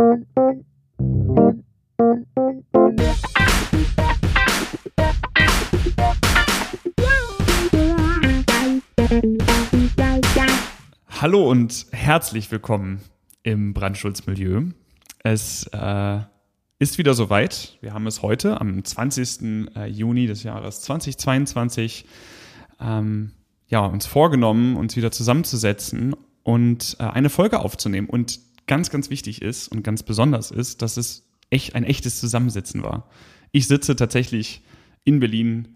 Hallo und herzlich willkommen im Brandschutzmilieu. Es äh, ist wieder soweit. Wir haben es heute am 20. äh, Juni des Jahres 2022 ähm, ja, uns vorgenommen, uns wieder zusammenzusetzen und äh, eine Folge aufzunehmen. Und ganz, ganz wichtig ist und ganz besonders ist, dass es echt ein echtes Zusammensitzen war. Ich sitze tatsächlich in Berlin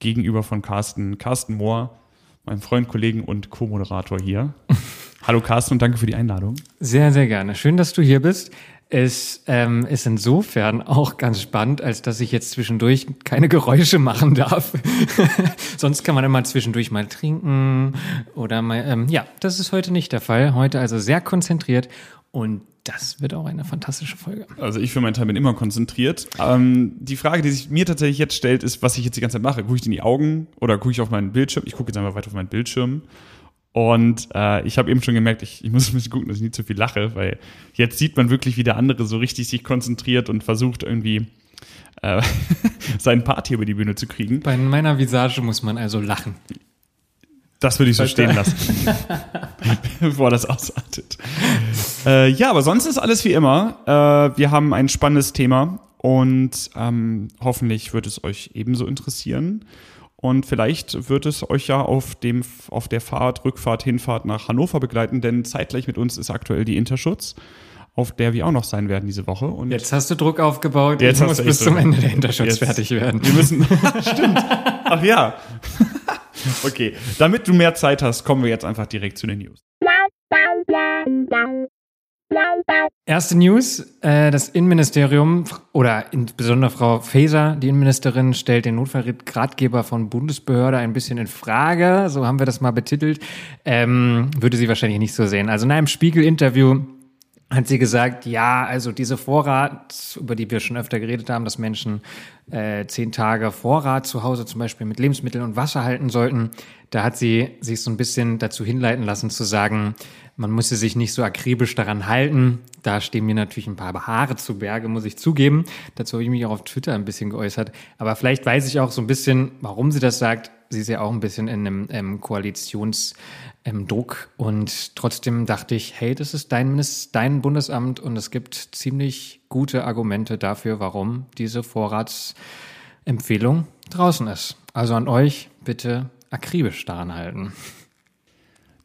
gegenüber von Carsten, Carsten Mohr, meinem Freund, Kollegen und Co-Moderator hier. Hallo Carsten und danke für die Einladung. Sehr, sehr gerne. Schön, dass du hier bist. Es ähm, ist insofern auch ganz spannend, als dass ich jetzt zwischendurch keine Geräusche machen darf. Sonst kann man immer zwischendurch mal trinken oder mal, ähm, ja, das ist heute nicht der Fall. Heute also sehr konzentriert und das wird auch eine fantastische Folge. Also ich für meinen Teil bin immer konzentriert. Ähm, die Frage, die sich mir tatsächlich jetzt stellt, ist, was ich jetzt die ganze Zeit mache. Gucke ich in die Augen oder gucke ich auf meinen Bildschirm? Ich gucke jetzt einfach weiter auf meinen Bildschirm und äh, ich habe eben schon gemerkt, ich, ich muss ein bisschen gucken, dass ich nicht zu viel lache, weil jetzt sieht man wirklich, wie der andere so richtig sich konzentriert und versucht irgendwie äh, seinen Part hier über die Bühne zu kriegen. Bei meiner Visage muss man also lachen. Das würde ich so stehen lassen, bevor das ausartet. Äh, ja, aber sonst ist alles wie immer. Äh, wir haben ein spannendes Thema und ähm, hoffentlich wird es euch ebenso interessieren. Und vielleicht wird es euch ja auf, dem, auf der Fahrt, Rückfahrt, Hinfahrt nach Hannover begleiten, denn zeitgleich mit uns ist aktuell die Interschutz, auf der wir auch noch sein werden diese Woche. Und jetzt hast du Druck aufgebaut, jetzt muss bis zum Ende der Interschutz jetzt, fertig werden. Wir müssen, stimmt. Ach ja. okay, damit du mehr Zeit hast, kommen wir jetzt einfach direkt zu den News. Erste News, äh, das Innenministerium oder insbesondere Frau Faeser, die Innenministerin, stellt den Notfallratgeber von Bundesbehörde ein bisschen in Frage, so haben wir das mal betitelt, ähm, würde sie wahrscheinlich nicht so sehen. Also in einem Spiegel-Interview hat sie gesagt, ja, also diese Vorrat, über die wir schon öfter geredet haben, dass Menschen äh, zehn Tage Vorrat zu Hause zum Beispiel mit Lebensmitteln und Wasser halten sollten, da hat sie sich so ein bisschen dazu hinleiten lassen zu sagen, man muss sich nicht so akribisch daran halten. Da stehen mir natürlich ein paar Haare zu Berge, muss ich zugeben. Dazu habe ich mich auch auf Twitter ein bisschen geäußert. Aber vielleicht weiß ich auch so ein bisschen, warum sie das sagt. Sie ist ja auch ein bisschen in einem ähm, Koalitionsdruck. Ähm, und trotzdem dachte ich, hey, das ist dein, dein Bundesamt und es gibt ziemlich gute Argumente dafür, warum diese Vorratsempfehlung draußen ist. Also an euch bitte akribisch daran halten.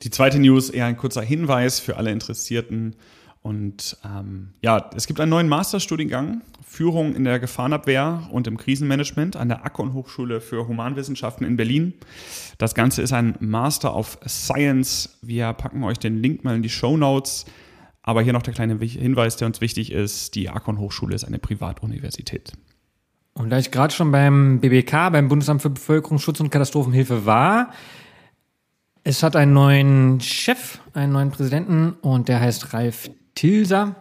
Die zweite News eher ein kurzer Hinweis für alle Interessierten. Und ähm, ja, es gibt einen neuen Masterstudiengang, Führung in der Gefahrenabwehr und im Krisenmanagement an der Akkon Hochschule für Humanwissenschaften in Berlin. Das Ganze ist ein Master of Science. Wir packen euch den Link mal in die Show Notes. Aber hier noch der kleine Hinweis, der uns wichtig ist. Die Akkon Hochschule ist eine Privatuniversität. Und da ich gerade schon beim BBK, beim Bundesamt für Bevölkerungsschutz und Katastrophenhilfe war, es hat einen neuen Chef, einen neuen Präsidenten und der heißt Ralf Tilser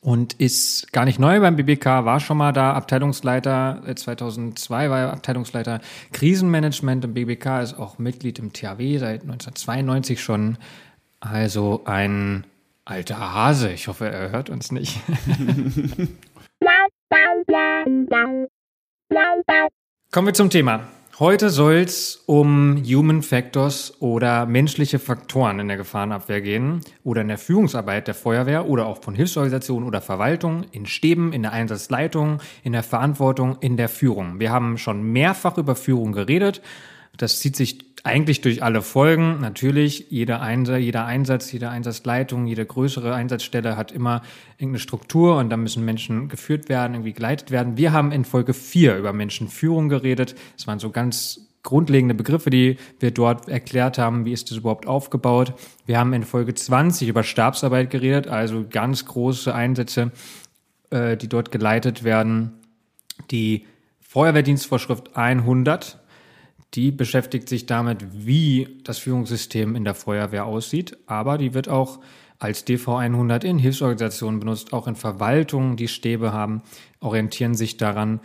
und ist gar nicht neu beim BBK, war schon mal da Abteilungsleiter, 2002 äh, war er Abteilungsleiter Krisenmanagement im BBK, ist auch Mitglied im THW seit 1992 schon. Also ein alter Hase. Ich hoffe, er hört uns nicht. Kommen wir zum Thema. Heute soll es um Human Factors oder menschliche Faktoren in der Gefahrenabwehr gehen oder in der Führungsarbeit der Feuerwehr oder auch von Hilfsorganisationen oder Verwaltung, in Stäben, in der Einsatzleitung, in der Verantwortung, in der Führung. Wir haben schon mehrfach über Führung geredet. Das zieht sich eigentlich durch alle Folgen. Natürlich, jeder Einsatz, jeder Einsatz, jede Einsatzleitung, jede größere Einsatzstelle hat immer irgendeine Struktur und da müssen Menschen geführt werden, irgendwie geleitet werden. Wir haben in Folge 4 über Menschenführung geredet. Das waren so ganz grundlegende Begriffe, die wir dort erklärt haben. Wie ist das überhaupt aufgebaut? Wir haben in Folge 20 über Stabsarbeit geredet, also ganz große Einsätze, äh, die dort geleitet werden. Die Feuerwehrdienstvorschrift 100 die beschäftigt sich damit, wie das Führungssystem in der Feuerwehr aussieht, aber die wird auch als DV100 in Hilfsorganisationen benutzt, auch in Verwaltungen, die Stäbe haben, orientieren sich daran.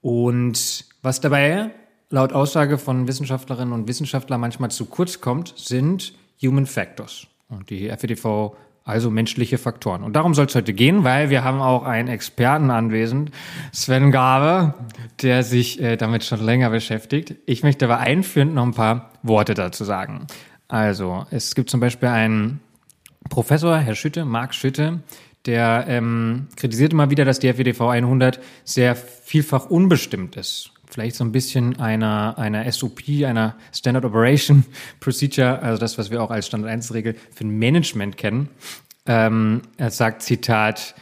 Und was dabei laut Aussage von Wissenschaftlerinnen und Wissenschaftlern manchmal zu kurz kommt, sind Human Factors. Und die FEDV also menschliche Faktoren. Und darum soll es heute gehen, weil wir haben auch einen Experten anwesend, Sven Gabe, der sich äh, damit schon länger beschäftigt. Ich möchte aber einführend noch ein paar Worte dazu sagen. Also, es gibt zum Beispiel einen Professor, Herr Schütte, Marc Schütte, der ähm, kritisiert immer wieder, dass die FEDV 100 sehr vielfach unbestimmt ist vielleicht so ein bisschen einer, einer SOP, einer Standard Operation Procedure, also das, was wir auch als Standard 1 Regel für ein Management kennen. Ähm, er sagt, Zitat,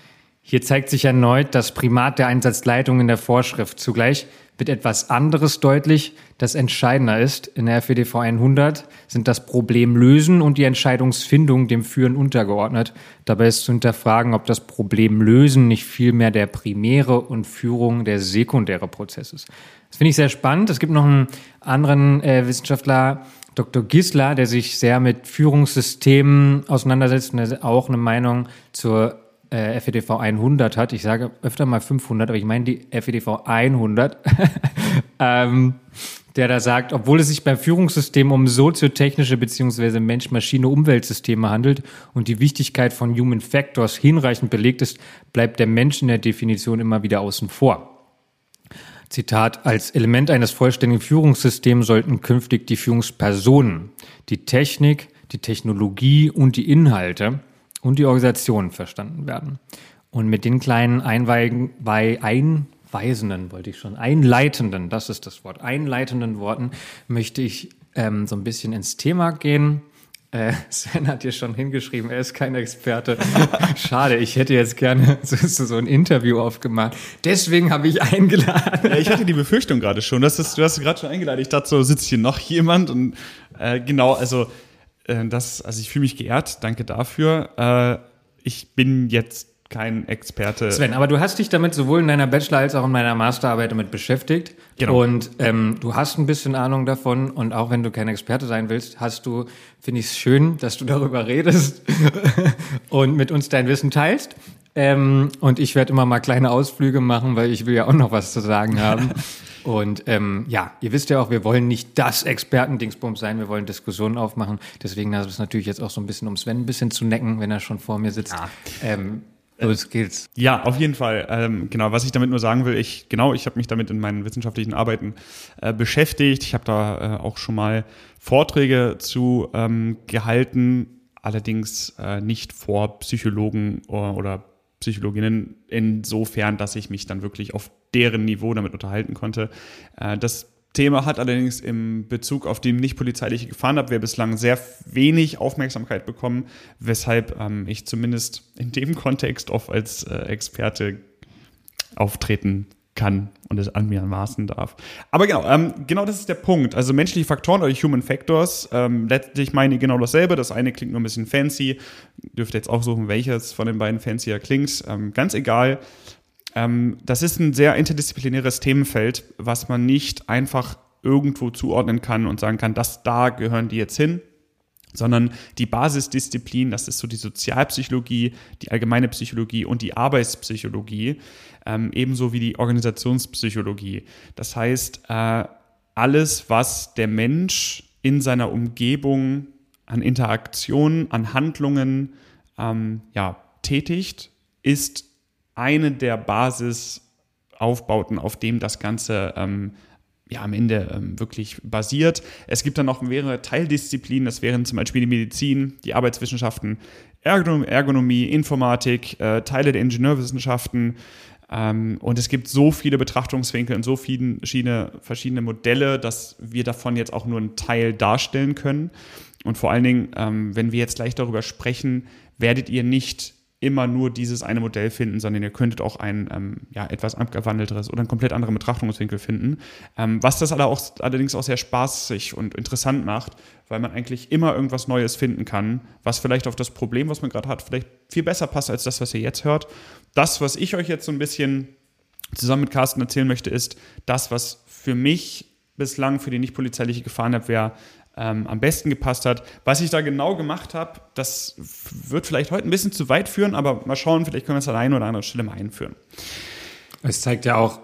hier zeigt sich erneut das Primat der Einsatzleitung in der Vorschrift. Zugleich wird etwas anderes deutlich, das entscheidender ist. In der FWDV 100 sind das Problem lösen und die Entscheidungsfindung dem Führen untergeordnet. Dabei ist zu hinterfragen, ob das Problem lösen nicht vielmehr der primäre und Führung der sekundäre Prozess ist. Das finde ich sehr spannend. Es gibt noch einen anderen äh, Wissenschaftler, Dr. Gisler, der sich sehr mit Führungssystemen auseinandersetzt und der auch eine Meinung zur äh, FEDV 100 hat. Ich sage öfter mal 500, aber ich meine die FEDV 100. ähm, der da sagt, obwohl es sich beim Führungssystem um soziotechnische bzw. Mensch-Maschine-Umweltsysteme handelt und die Wichtigkeit von Human Factors hinreichend belegt ist, bleibt der Mensch in der Definition immer wieder außen vor. Zitat, als Element eines vollständigen Führungssystems sollten künftig die Führungspersonen, die Technik, die Technologie und die Inhalte und die Organisation verstanden werden. Und mit den kleinen Einweigen, bei einweisenden, wollte ich schon, einleitenden, das ist das Wort, einleitenden Worten möchte ich ähm, so ein bisschen ins Thema gehen. Äh, Sven hat hier schon hingeschrieben, er ist kein Experte. Schade, ich hätte jetzt gerne so, so ein Interview aufgemacht. Deswegen habe ich eingeladen. Ja, ich hatte die Befürchtung gerade schon. Das ist, du hast gerade schon eingeladen. Ich dachte so, sitzt hier noch jemand? Und äh, genau, also äh, das, also ich fühle mich geehrt. Danke dafür. Äh, ich bin jetzt kein Experte. Sven, aber du hast dich damit sowohl in deiner Bachelor- als auch in meiner Masterarbeit damit beschäftigt. Genau. Und ähm, du hast ein bisschen Ahnung davon. Und auch wenn du kein Experte sein willst, hast du, finde ich es schön, dass du darüber redest und mit uns dein Wissen teilst. Ähm, und ich werde immer mal kleine Ausflüge machen, weil ich will ja auch noch was zu sagen haben. Und ähm, ja, ihr wisst ja auch, wir wollen nicht das Expertendingsbums sein, wir wollen Diskussionen aufmachen. Deswegen ist es natürlich jetzt auch so ein bisschen, um Sven ein bisschen zu necken, wenn er schon vor mir sitzt. Ja. Ähm, Los geht's. Ja, auf jeden Fall. Ähm, genau, was ich damit nur sagen will, ich genau, ich habe mich damit in meinen wissenschaftlichen Arbeiten äh, beschäftigt. Ich habe da äh, auch schon mal Vorträge zu ähm, gehalten, allerdings äh, nicht vor Psychologen oder, oder Psychologinnen insofern, dass ich mich dann wirklich auf deren Niveau damit unterhalten konnte. Äh, das Thema hat allerdings im Bezug auf die nicht polizeiliche Gefahrenabwehr bislang sehr wenig Aufmerksamkeit bekommen, weshalb ähm, ich zumindest in dem Kontext oft als äh, Experte auftreten kann und es an mir maßen darf. Aber genau, ähm, genau das ist der Punkt. Also menschliche Faktoren oder Human Factors, ähm, letztlich meine ich genau dasselbe. Das eine klingt nur ein bisschen fancy. Dürft jetzt auch suchen, welches von den beiden fancier klingt. Ähm, ganz egal. Ähm, das ist ein sehr interdisziplinäres Themenfeld, was man nicht einfach irgendwo zuordnen kann und sagen kann, das da gehören die jetzt hin, sondern die Basisdisziplin, das ist so die Sozialpsychologie, die allgemeine Psychologie und die Arbeitspsychologie, ähm, ebenso wie die Organisationspsychologie. Das heißt, äh, alles, was der Mensch in seiner Umgebung an Interaktionen, an Handlungen ähm, ja, tätigt, ist eine der Basisaufbauten, auf dem das Ganze ähm, ja, am Ende ähm, wirklich basiert. Es gibt dann noch mehrere Teildisziplinen, das wären zum Beispiel die Medizin, die Arbeitswissenschaften, Ergonomie, Informatik, äh, Teile der Ingenieurwissenschaften. Ähm, und es gibt so viele Betrachtungswinkel und so viele verschiedene, verschiedene Modelle, dass wir davon jetzt auch nur einen Teil darstellen können. Und vor allen Dingen, ähm, wenn wir jetzt gleich darüber sprechen, werdet ihr nicht immer nur dieses eine Modell finden, sondern ihr könntet auch ein ähm, ja, etwas abgewandelteres oder einen komplett anderen Betrachtungswinkel finden. Ähm, was das auch, allerdings auch sehr spaßig und interessant macht, weil man eigentlich immer irgendwas Neues finden kann, was vielleicht auf das Problem, was man gerade hat, vielleicht viel besser passt als das, was ihr jetzt hört. Das, was ich euch jetzt so ein bisschen zusammen mit Carsten erzählen möchte, ist das, was für mich bislang für die nicht polizeiliche Gefahrenabwehr ähm, am besten gepasst hat. Was ich da genau gemacht habe, das wird vielleicht heute ein bisschen zu weit führen, aber mal schauen, vielleicht können wir es an einer oder anderen Stelle mal einführen. Es zeigt ja auch,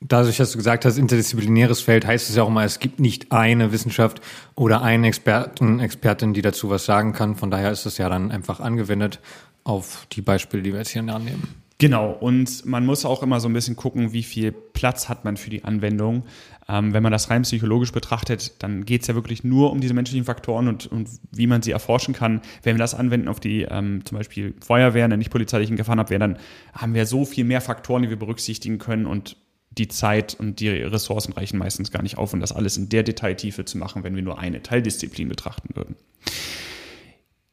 Dadurch, dass du gesagt hast, interdisziplinäres Feld, heißt es ja auch immer, es gibt nicht eine Wissenschaft oder einen Experten, Expertin, die dazu was sagen kann. Von daher ist es ja dann einfach angewendet auf die Beispiele, die wir jetzt hier annehmen. Genau, und man muss auch immer so ein bisschen gucken, wie viel Platz hat man für die Anwendung. Ähm, wenn man das rein psychologisch betrachtet, dann geht es ja wirklich nur um diese menschlichen Faktoren und, und wie man sie erforschen kann. Wenn wir das anwenden auf die ähm, zum Beispiel Feuerwehr, nicht polizeilichen Gefahrenabwehr, dann haben wir so viel mehr Faktoren, die wir berücksichtigen können und die Zeit und die Ressourcen reichen meistens gar nicht auf, um das alles in der Detailtiefe zu machen, wenn wir nur eine Teildisziplin betrachten würden.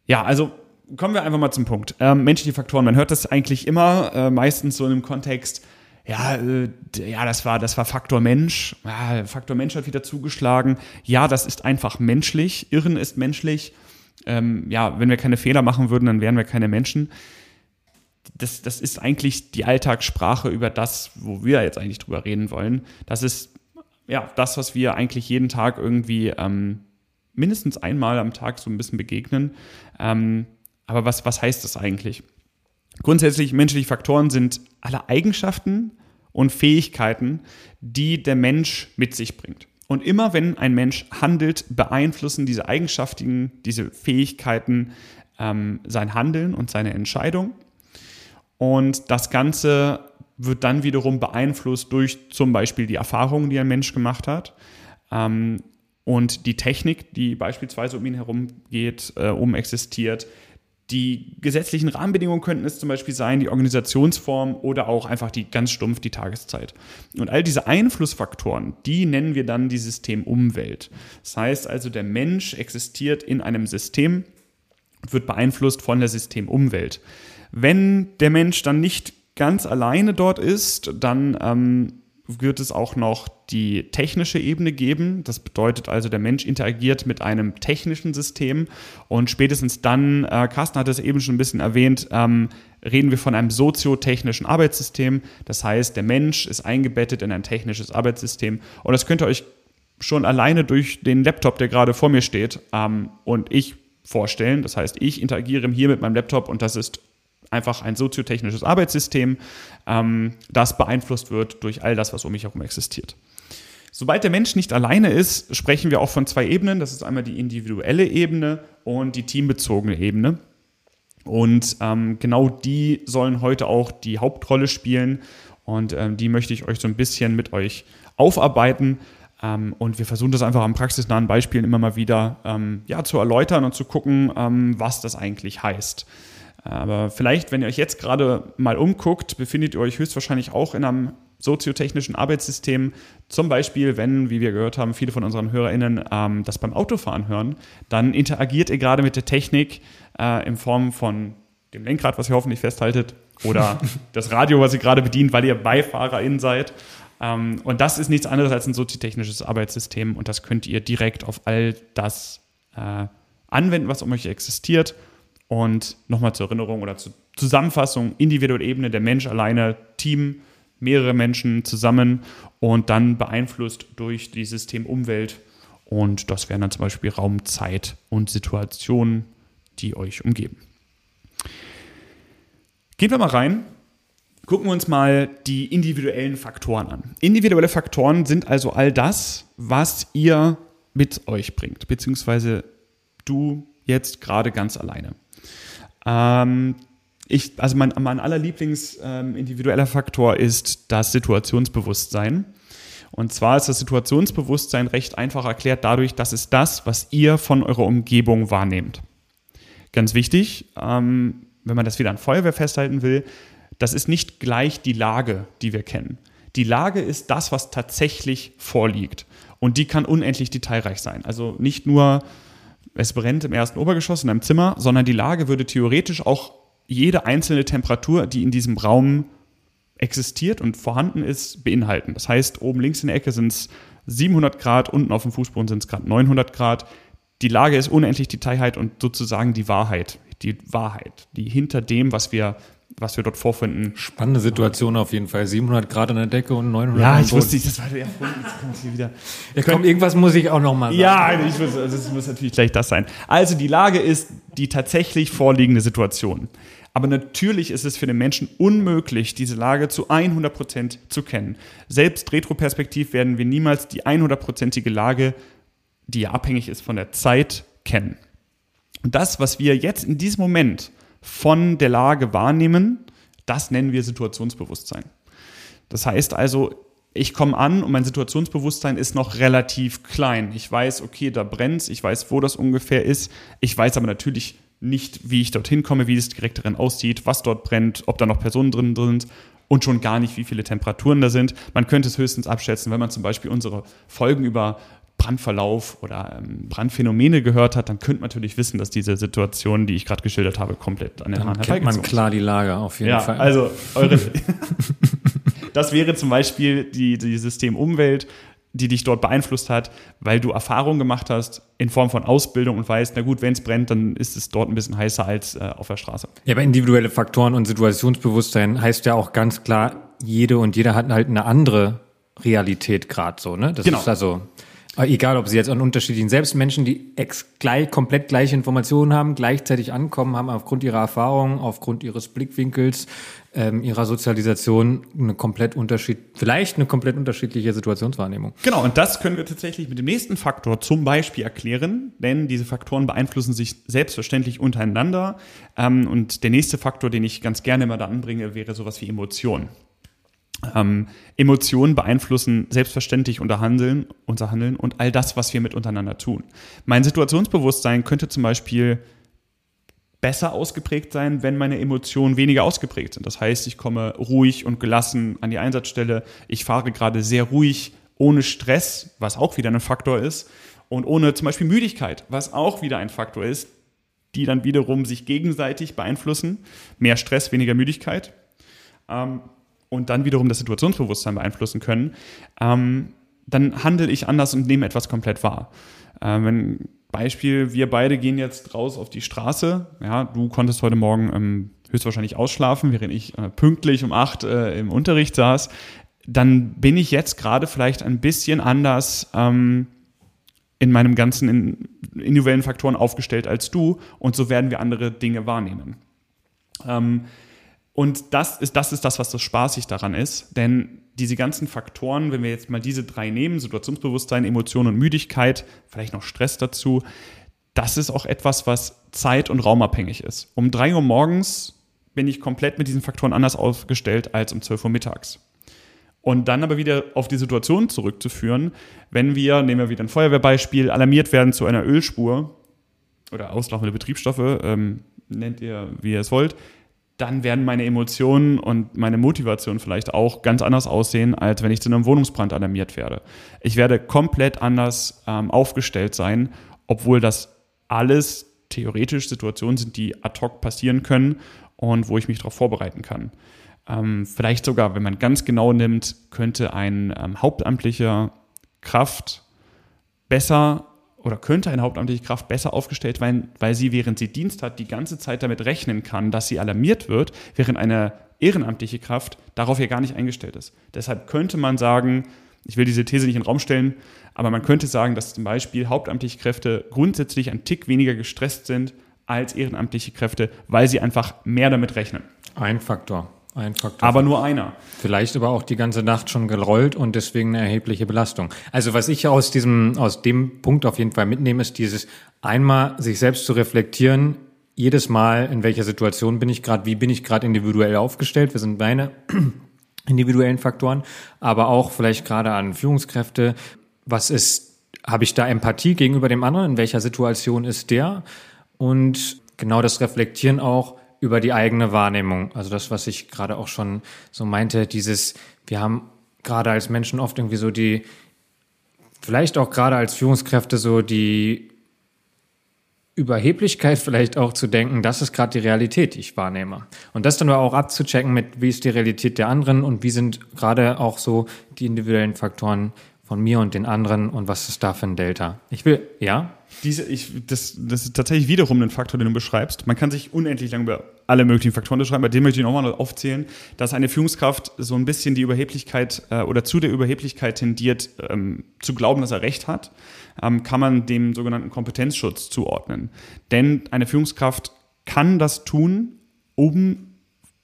Ja, also kommen wir einfach mal zum Punkt. Ähm, menschliche Faktoren, man hört das eigentlich immer, äh, meistens so in einem Kontext, ja, äh, ja, das war, das war Faktor Mensch. Ja, Faktor Mensch hat wieder zugeschlagen. Ja, das ist einfach menschlich. Irren ist menschlich. Ähm, ja, wenn wir keine Fehler machen würden, dann wären wir keine Menschen. Das, das ist eigentlich die Alltagssprache über das, wo wir jetzt eigentlich drüber reden wollen. Das ist ja das, was wir eigentlich jeden Tag irgendwie ähm, mindestens einmal am Tag so ein bisschen begegnen. Ähm, aber was, was heißt das eigentlich? Grundsätzlich menschliche Faktoren sind alle Eigenschaften und Fähigkeiten, die der Mensch mit sich bringt. Und immer wenn ein Mensch handelt, beeinflussen diese Eigenschaften, diese Fähigkeiten ähm, sein Handeln und seine Entscheidung. Und das Ganze wird dann wiederum beeinflusst durch zum Beispiel die Erfahrungen, die ein Mensch gemacht hat. Ähm, und die Technik, die beispielsweise um ihn herum geht, äh, um existiert, die gesetzlichen Rahmenbedingungen könnten es zum Beispiel sein, die Organisationsform oder auch einfach die ganz stumpf die Tageszeit. Und all diese Einflussfaktoren, die nennen wir dann die Systemumwelt. Das heißt also, der Mensch existiert in einem System und wird beeinflusst von der Systemumwelt. Wenn der Mensch dann nicht ganz alleine dort ist, dann ähm, wird es auch noch die technische Ebene geben. Das bedeutet also, der Mensch interagiert mit einem technischen System und spätestens dann, äh, Carsten hat es eben schon ein bisschen erwähnt, ähm, reden wir von einem soziotechnischen Arbeitssystem. Das heißt, der Mensch ist eingebettet in ein technisches Arbeitssystem und das könnt ihr euch schon alleine durch den Laptop, der gerade vor mir steht, ähm, und ich vorstellen. Das heißt, ich interagiere hier mit meinem Laptop und das ist einfach ein soziotechnisches Arbeitssystem, ähm, das beeinflusst wird durch all das, was um mich herum existiert. Sobald der Mensch nicht alleine ist, sprechen wir auch von zwei Ebenen. Das ist einmal die individuelle Ebene und die teambezogene Ebene. Und ähm, genau die sollen heute auch die Hauptrolle spielen. Und ähm, die möchte ich euch so ein bisschen mit euch aufarbeiten. Ähm, und wir versuchen das einfach an praxisnahen Beispielen immer mal wieder ähm, ja, zu erläutern und zu gucken, ähm, was das eigentlich heißt. Aber vielleicht, wenn ihr euch jetzt gerade mal umguckt, befindet ihr euch höchstwahrscheinlich auch in einem soziotechnischen Arbeitssystem. Zum Beispiel, wenn, wie wir gehört haben, viele von unseren HörerInnen ähm, das beim Autofahren hören, dann interagiert ihr gerade mit der Technik äh, in Form von dem Lenkrad, was ihr hoffentlich festhaltet, oder das Radio, was ihr gerade bedient, weil ihr BeifahrerInnen seid. Ähm, und das ist nichts anderes als ein soziotechnisches Arbeitssystem und das könnt ihr direkt auf all das äh, anwenden, was um euch existiert und nochmal zur Erinnerung oder zur Zusammenfassung, individuelle Ebene, der Mensch alleine, Team, mehrere Menschen zusammen und dann beeinflusst durch die Systemumwelt. Und das wären dann zum Beispiel Raum, Zeit und Situationen, die euch umgeben. Gehen wir mal rein. Gucken wir uns mal die individuellen Faktoren an. Individuelle Faktoren sind also all das, was ihr mit euch bringt, beziehungsweise du jetzt gerade ganz alleine. Ähm, ich, also mein, mein allerlieblings ähm, individueller Faktor ist das Situationsbewusstsein. Und zwar ist das Situationsbewusstsein recht einfach erklärt dadurch, dass es das, was ihr von eurer Umgebung wahrnehmt. Ganz wichtig, ähm, wenn man das wieder an Feuerwehr festhalten will, das ist nicht gleich die Lage, die wir kennen. Die Lage ist das, was tatsächlich vorliegt. Und die kann unendlich detailreich sein. Also nicht nur es brennt im ersten Obergeschoss in einem Zimmer, sondern die Lage würde theoretisch auch jede einzelne Temperatur, die in diesem Raum existiert und vorhanden ist, beinhalten. Das heißt, oben links in der Ecke sind es 700 Grad, unten auf dem Fußboden sind es gerade 900 Grad. Die Lage ist unendlich Detailheit und sozusagen die Wahrheit. Die Wahrheit, die hinter dem, was wir was wir dort vorfinden. Spannende Situation auf jeden Fall. 700 Grad an der Decke und 900 Ja, ich wusste nicht, das war der Punkt. Jetzt wieder. Ja, komm, irgendwas muss ich auch noch mal sagen. Ja, ich muss, also es muss natürlich gleich das sein. Also die Lage ist die tatsächlich vorliegende Situation. Aber natürlich ist es für den Menschen unmöglich, diese Lage zu 100 Prozent zu kennen. Selbst retroperspektiv werden wir niemals die 100-prozentige Lage, die ja abhängig ist von der Zeit, kennen. Und das, was wir jetzt in diesem Moment von der Lage wahrnehmen, das nennen wir Situationsbewusstsein. Das heißt also, ich komme an und mein Situationsbewusstsein ist noch relativ klein. Ich weiß, okay, da brennt ich weiß, wo das ungefähr ist. Ich weiß aber natürlich nicht, wie ich dorthin komme, wie es direkt darin aussieht, was dort brennt, ob da noch Personen drin sind und schon gar nicht, wie viele Temperaturen da sind. Man könnte es höchstens abschätzen, wenn man zum Beispiel unsere Folgen über Brandverlauf oder ähm, Brandphänomene gehört hat, dann könnte man natürlich wissen, dass diese Situation, die ich gerade geschildert habe, komplett an den Dann Haaren kennt man klar die Lage auf jeden ja, Fall. also eure. das wäre zum Beispiel die, die Systemumwelt, die dich dort beeinflusst hat, weil du Erfahrungen gemacht hast in Form von Ausbildung und weißt, na gut, wenn es brennt, dann ist es dort ein bisschen heißer als äh, auf der Straße. Ja, aber individuelle Faktoren und Situationsbewusstsein heißt ja auch ganz klar, jede und jeder hat halt eine andere Realität gerade so, ne? Das Genau. ist also egal, ob sie jetzt an unterschiedlichen, selbst Menschen, die ex gleich, komplett gleiche Informationen haben, gleichzeitig ankommen, haben aufgrund ihrer Erfahrung, aufgrund ihres Blickwinkels, ähm, ihrer Sozialisation eine komplett unterschied, vielleicht eine komplett unterschiedliche Situationswahrnehmung. Genau, und das können wir tatsächlich mit dem nächsten Faktor zum Beispiel erklären, denn diese Faktoren beeinflussen sich selbstverständlich untereinander. Ähm, und der nächste Faktor, den ich ganz gerne immer da anbringe, wäre sowas wie Emotionen. Ähm, Emotionen beeinflussen selbstverständlich unser Handeln, unser Handeln und all das, was wir mit untereinander tun. Mein Situationsbewusstsein könnte zum Beispiel besser ausgeprägt sein, wenn meine Emotionen weniger ausgeprägt sind. Das heißt, ich komme ruhig und gelassen an die Einsatzstelle. Ich fahre gerade sehr ruhig, ohne Stress, was auch wieder ein Faktor ist, und ohne zum Beispiel Müdigkeit, was auch wieder ein Faktor ist, die dann wiederum sich gegenseitig beeinflussen. Mehr Stress, weniger Müdigkeit. Ähm, und dann wiederum das Situationsbewusstsein beeinflussen können. Ähm, dann handle ich anders und nehme etwas komplett wahr. Ähm, wenn Beispiel, wir beide gehen jetzt raus auf die Straße. Ja, du konntest heute Morgen ähm, höchstwahrscheinlich ausschlafen, während ich äh, pünktlich um acht äh, im Unterricht saß. Dann bin ich jetzt gerade vielleicht ein bisschen anders ähm, in meinem ganzen in, individuellen Faktoren aufgestellt als du und so werden wir andere Dinge wahrnehmen. Ähm, und das ist, das ist das, was so spaßig daran ist, denn diese ganzen Faktoren, wenn wir jetzt mal diese drei nehmen, Situationsbewusstsein, Emotion und Müdigkeit, vielleicht noch Stress dazu, das ist auch etwas, was zeit- und raumabhängig ist. Um drei Uhr morgens bin ich komplett mit diesen Faktoren anders aufgestellt als um 12 Uhr mittags. Und dann aber wieder auf die Situation zurückzuführen, wenn wir, nehmen wir wieder ein Feuerwehrbeispiel, alarmiert werden zu einer Ölspur oder auslaufende Betriebsstoffe, ähm, nennt ihr, wie ihr es wollt, dann werden meine Emotionen und meine Motivation vielleicht auch ganz anders aussehen, als wenn ich zu einem Wohnungsbrand alarmiert werde. Ich werde komplett anders ähm, aufgestellt sein, obwohl das alles theoretisch Situationen sind, die ad hoc passieren können und wo ich mich darauf vorbereiten kann. Ähm, vielleicht sogar, wenn man ganz genau nimmt, könnte ein ähm, hauptamtlicher Kraft besser oder könnte eine hauptamtliche Kraft besser aufgestellt sein, weil sie, während sie Dienst hat, die ganze Zeit damit rechnen kann, dass sie alarmiert wird, während eine ehrenamtliche Kraft darauf ja gar nicht eingestellt ist. Deshalb könnte man sagen, ich will diese These nicht in den Raum stellen, aber man könnte sagen, dass zum Beispiel hauptamtliche Kräfte grundsätzlich ein Tick weniger gestresst sind als ehrenamtliche Kräfte, weil sie einfach mehr damit rechnen. Ein Faktor. Ein Faktor. Aber nur einer. Vielleicht aber auch die ganze Nacht schon gerollt und deswegen eine erhebliche Belastung. Also was ich aus diesem, aus dem Punkt auf jeden Fall mitnehme, ist dieses einmal sich selbst zu reflektieren, jedes Mal, in welcher Situation bin ich gerade, wie bin ich gerade individuell aufgestellt, wir sind meine individuellen Faktoren, aber auch vielleicht gerade an Führungskräfte, was ist, habe ich da Empathie gegenüber dem anderen, in welcher Situation ist der und genau das Reflektieren auch, über die eigene Wahrnehmung. Also das, was ich gerade auch schon so meinte, dieses, wir haben gerade als Menschen oft irgendwie so die, vielleicht auch gerade als Führungskräfte so die Überheblichkeit vielleicht auch zu denken, das ist gerade die Realität, die ich wahrnehme. Und das dann aber auch abzuchecken mit, wie ist die Realität der anderen und wie sind gerade auch so die individuellen Faktoren von mir und den anderen und was ist da für ein Delta. Ich will, ja? Diese, ich, das, das ist tatsächlich wiederum ein Faktor, den du beschreibst. Man kann sich unendlich lang über alle möglichen Faktoren beschreiben. Bei dem möchte ich nochmal aufzählen, dass eine Führungskraft so ein bisschen die Überheblichkeit äh, oder zu der Überheblichkeit tendiert, ähm, zu glauben, dass er Recht hat, ähm, kann man dem sogenannten Kompetenzschutz zuordnen. Denn eine Führungskraft kann das tun, um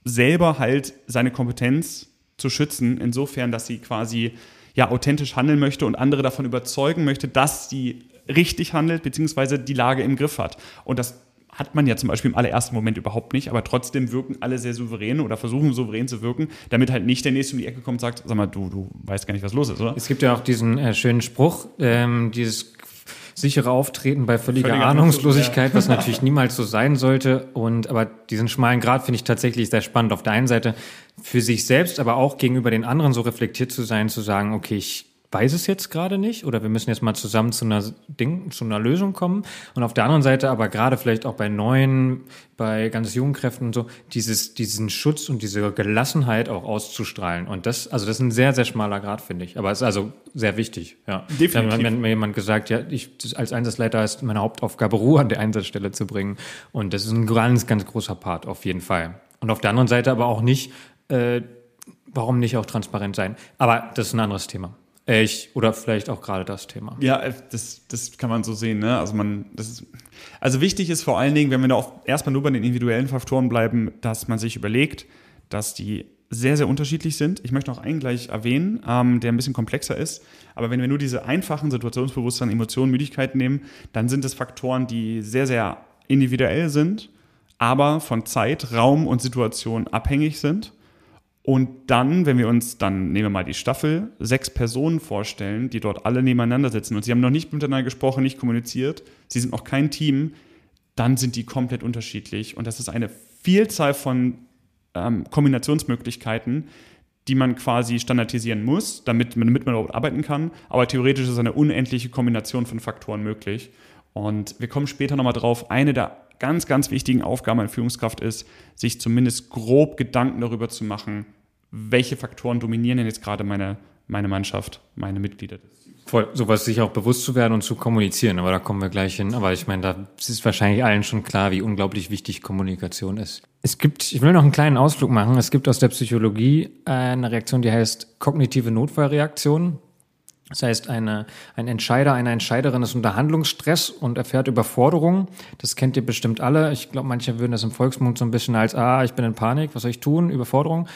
selber halt seine Kompetenz zu schützen, insofern, dass sie quasi ja authentisch handeln möchte und andere davon überzeugen möchte, dass sie richtig handelt, beziehungsweise die Lage im Griff hat. Und das hat man ja zum Beispiel im allerersten Moment überhaupt nicht, aber trotzdem wirken alle sehr souverän oder versuchen souverän zu wirken, damit halt nicht der Nächste um die Ecke kommt und sagt, sag mal, du, du weißt gar nicht, was los ist, oder? Es gibt ja auch diesen äh, schönen Spruch, ähm, dieses sichere Auftreten bei völliger Völlige Ahnungslosigkeit, was natürlich niemals so sein sollte. Und aber diesen schmalen Grad finde ich tatsächlich sehr spannend. Auf der einen Seite für sich selbst, aber auch gegenüber den anderen so reflektiert zu sein, zu sagen, okay, ich weiß es jetzt gerade nicht oder wir müssen jetzt mal zusammen zu einer Ding, zu einer Lösung kommen. Und auf der anderen Seite aber gerade vielleicht auch bei neuen, bei ganz jungen Kräften und so, dieses, diesen Schutz und diese Gelassenheit auch auszustrahlen. Und das, also das ist ein sehr, sehr schmaler Grad, finde ich. Aber es ist also sehr wichtig, ja. Definitiv. Da hat mir jemand gesagt, ja, ich, als Einsatzleiter ist meine Hauptaufgabe, Ruhe an der Einsatzstelle zu bringen. Und das ist ein ganz, ganz großer Part, auf jeden Fall. Und auf der anderen Seite aber auch nicht, äh, warum nicht auch transparent sein? Aber das ist ein anderes Thema. Ich, oder vielleicht auch gerade das Thema. Ja, das, das kann man so sehen. Ne? Also, man, das ist, also wichtig ist vor allen Dingen, wenn wir da erstmal nur bei den individuellen Faktoren bleiben, dass man sich überlegt, dass die sehr, sehr unterschiedlich sind. Ich möchte noch einen gleich erwähnen, ähm, der ein bisschen komplexer ist. Aber wenn wir nur diese einfachen Situationsbewusstsein, Emotionen, Müdigkeit nehmen, dann sind es Faktoren, die sehr, sehr individuell sind, aber von Zeit, Raum und Situation abhängig sind und dann, wenn wir uns dann, nehmen wir mal die Staffel, sechs Personen vorstellen, die dort alle nebeneinander sitzen und sie haben noch nicht miteinander gesprochen, nicht kommuniziert, sie sind noch kein Team, dann sind die komplett unterschiedlich. Und das ist eine Vielzahl von ähm, Kombinationsmöglichkeiten, die man quasi standardisieren muss, damit, damit man überhaupt arbeiten kann. Aber theoretisch ist eine unendliche Kombination von Faktoren möglich. Und wir kommen später nochmal drauf. Eine der ganz, ganz wichtigen Aufgaben einer Führungskraft ist, sich zumindest grob Gedanken darüber zu machen, welche Faktoren dominieren denn jetzt gerade meine, meine Mannschaft, meine Mitglieder. Voll, sowas sich auch bewusst zu werden und zu kommunizieren, aber da kommen wir gleich hin. Aber ich meine, da ist wahrscheinlich allen schon klar, wie unglaublich wichtig Kommunikation ist. Es gibt, ich will noch einen kleinen Ausflug machen. Es gibt aus der Psychologie eine Reaktion, die heißt kognitive Notfallreaktion. Das heißt, eine, ein Entscheider, eine Entscheiderin ist unter Handlungsstress und erfährt Überforderung. Das kennt ihr bestimmt alle. Ich glaube, manche würden das im Volksmund so ein bisschen als, ah, ich bin in Panik, was soll ich tun? Überforderung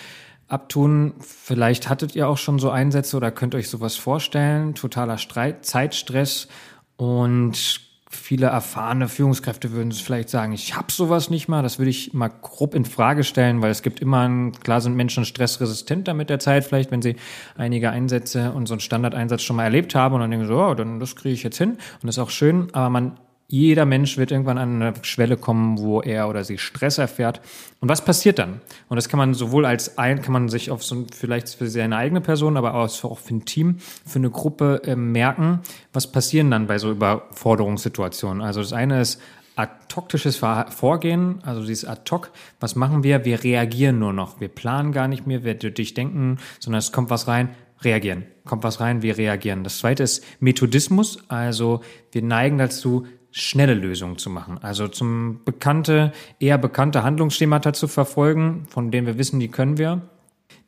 abtun. Vielleicht hattet ihr auch schon so Einsätze oder könnt euch sowas vorstellen. Totaler Streit, Zeitstress und viele erfahrene Führungskräfte würden es vielleicht sagen, ich habe sowas nicht mal. Das würde ich mal grob in Frage stellen, weil es gibt immer, ein, klar sind Menschen stressresistenter mit der Zeit, vielleicht wenn sie einige Einsätze und so einen Standardeinsatz schon mal erlebt haben und dann denken so, oh, dann das kriege ich jetzt hin und das ist auch schön, aber man jeder Mensch wird irgendwann an eine Schwelle kommen, wo er oder sie Stress erfährt. Und was passiert dann? Und das kann man sowohl als ein, kann man sich auf so vielleicht für seine eigene Person, aber auch für ein Team, für eine Gruppe äh, merken, was passieren dann bei so Überforderungssituationen. Also das eine ist ad-toktisches Vorgehen, also dieses ad-hoc. Was machen wir? Wir reagieren nur noch. Wir planen gar nicht mehr, wir durchdenken, sondern es kommt was rein, reagieren. Kommt was rein, wir reagieren. Das zweite ist Methodismus, also wir neigen dazu, schnelle Lösungen zu machen. Also zum bekannte, eher bekannte Handlungsschemata zu verfolgen, von denen wir wissen, die können wir.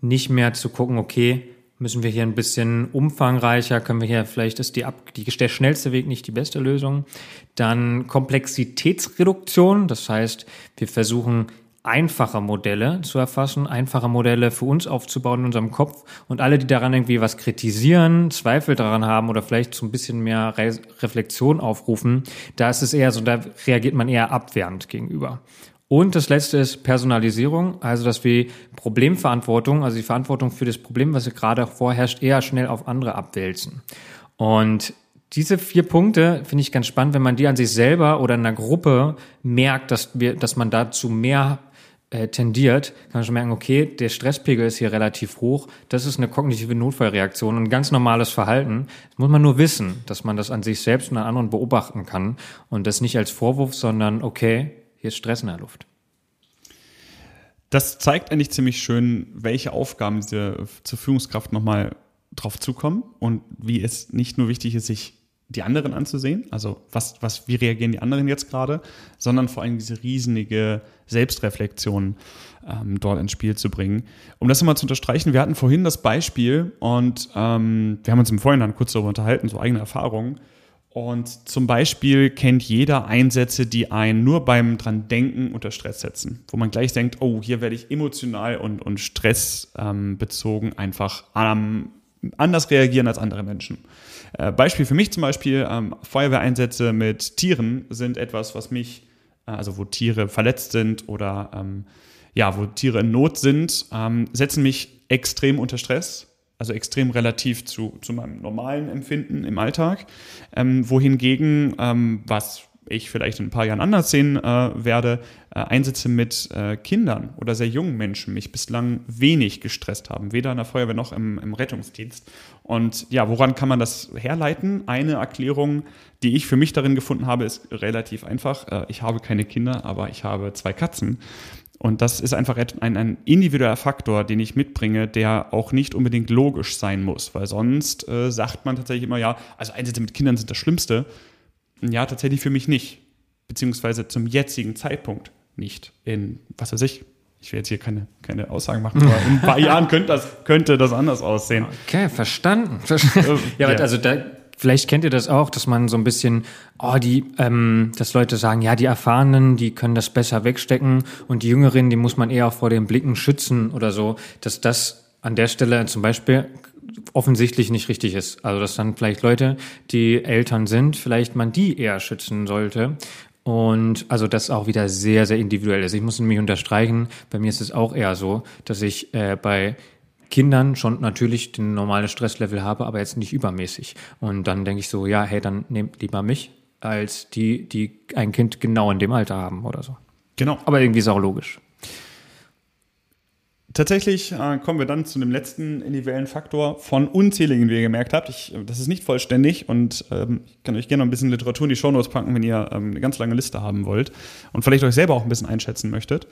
Nicht mehr zu gucken, okay, müssen wir hier ein bisschen umfangreicher, können wir hier, vielleicht ist die, ab, die, der schnellste Weg nicht die beste Lösung. Dann Komplexitätsreduktion, das heißt, wir versuchen einfache Modelle zu erfassen, einfache Modelle für uns aufzubauen in unserem Kopf und alle, die daran irgendwie was kritisieren, Zweifel daran haben oder vielleicht so ein bisschen mehr Re Reflexion aufrufen, da ist es eher so, da reagiert man eher abwehrend gegenüber. Und das letzte ist Personalisierung, also dass wir Problemverantwortung, also die Verantwortung für das Problem, was gerade vorherrscht, eher schnell auf andere abwälzen. Und diese vier Punkte finde ich ganz spannend, wenn man die an sich selber oder in einer Gruppe merkt, dass wir, dass man dazu mehr äh, tendiert, kann man schon merken, okay, der Stresspegel ist hier relativ hoch. Das ist eine kognitive Notfallreaktion und ein ganz normales Verhalten. Das muss man nur wissen, dass man das an sich selbst und an anderen beobachten kann und das nicht als Vorwurf, sondern okay, hier ist Stress in der Luft. Das zeigt eigentlich ziemlich schön, welche Aufgaben diese zur Führungskraft nochmal drauf zukommen und wie es nicht nur wichtig ist, sich die anderen anzusehen, also was, was, wie reagieren die anderen jetzt gerade, sondern vor allem diese riesige Selbstreflexion ähm, dort ins Spiel zu bringen. Um das nochmal zu unterstreichen, wir hatten vorhin das Beispiel und ähm, wir haben uns im Vorhinein kurz darüber unterhalten, so eigene Erfahrungen. Und zum Beispiel kennt jeder Einsätze, die einen nur beim dran denken unter Stress setzen, wo man gleich denkt, oh, hier werde ich emotional und, und stressbezogen ähm, einfach ähm, anders reagieren als andere Menschen. Äh, Beispiel für mich zum Beispiel, ähm, Feuerwehreinsätze mit Tieren sind etwas, was mich, also wo Tiere verletzt sind oder ähm, ja, wo Tiere in Not sind, ähm, setzen mich extrem unter Stress also extrem relativ zu, zu meinem normalen Empfinden im Alltag. Ähm, wohingegen, ähm, was ich vielleicht in ein paar Jahren anders sehen äh, werde, äh, Einsätze mit äh, Kindern oder sehr jungen Menschen mich bislang wenig gestresst haben, weder in der Feuerwehr noch im, im Rettungsdienst. Und ja, woran kann man das herleiten? Eine Erklärung, die ich für mich darin gefunden habe, ist relativ einfach. Äh, ich habe keine Kinder, aber ich habe zwei Katzen. Und das ist einfach ein, ein, individueller Faktor, den ich mitbringe, der auch nicht unbedingt logisch sein muss, weil sonst äh, sagt man tatsächlich immer, ja, also Einsätze mit Kindern sind das Schlimmste. Ja, tatsächlich für mich nicht. Beziehungsweise zum jetzigen Zeitpunkt nicht. In, was weiß ich, ich will jetzt hier keine, keine Aussagen machen, aber in ein paar Jahren könnte das, könnte das anders aussehen. Okay, verstanden. Ja, ja, also da Vielleicht kennt ihr das auch, dass man so ein bisschen, oh, die, ähm, dass Leute sagen, ja, die Erfahrenen, die können das besser wegstecken und die Jüngeren, die muss man eher auch vor den Blicken schützen oder so, dass das an der Stelle zum Beispiel offensichtlich nicht richtig ist. Also dass dann vielleicht Leute, die Eltern sind, vielleicht man die eher schützen sollte. Und also das auch wieder sehr, sehr individuell ist. Ich muss nämlich unterstreichen, bei mir ist es auch eher so, dass ich äh, bei Kindern schon natürlich den normalen Stresslevel habe, aber jetzt nicht übermäßig. Und dann denke ich so, ja, hey, dann nehmt lieber mich als die, die ein Kind genau in dem Alter haben oder so. Genau. Aber irgendwie ist auch logisch. Tatsächlich äh, kommen wir dann zu dem letzten individuellen Faktor von unzähligen, wie ihr gemerkt habt. Ich, das ist nicht vollständig und ähm, ich kann euch gerne noch ein bisschen Literatur in die Shownotes packen, wenn ihr ähm, eine ganz lange Liste haben wollt und vielleicht euch selber auch ein bisschen einschätzen möchtet.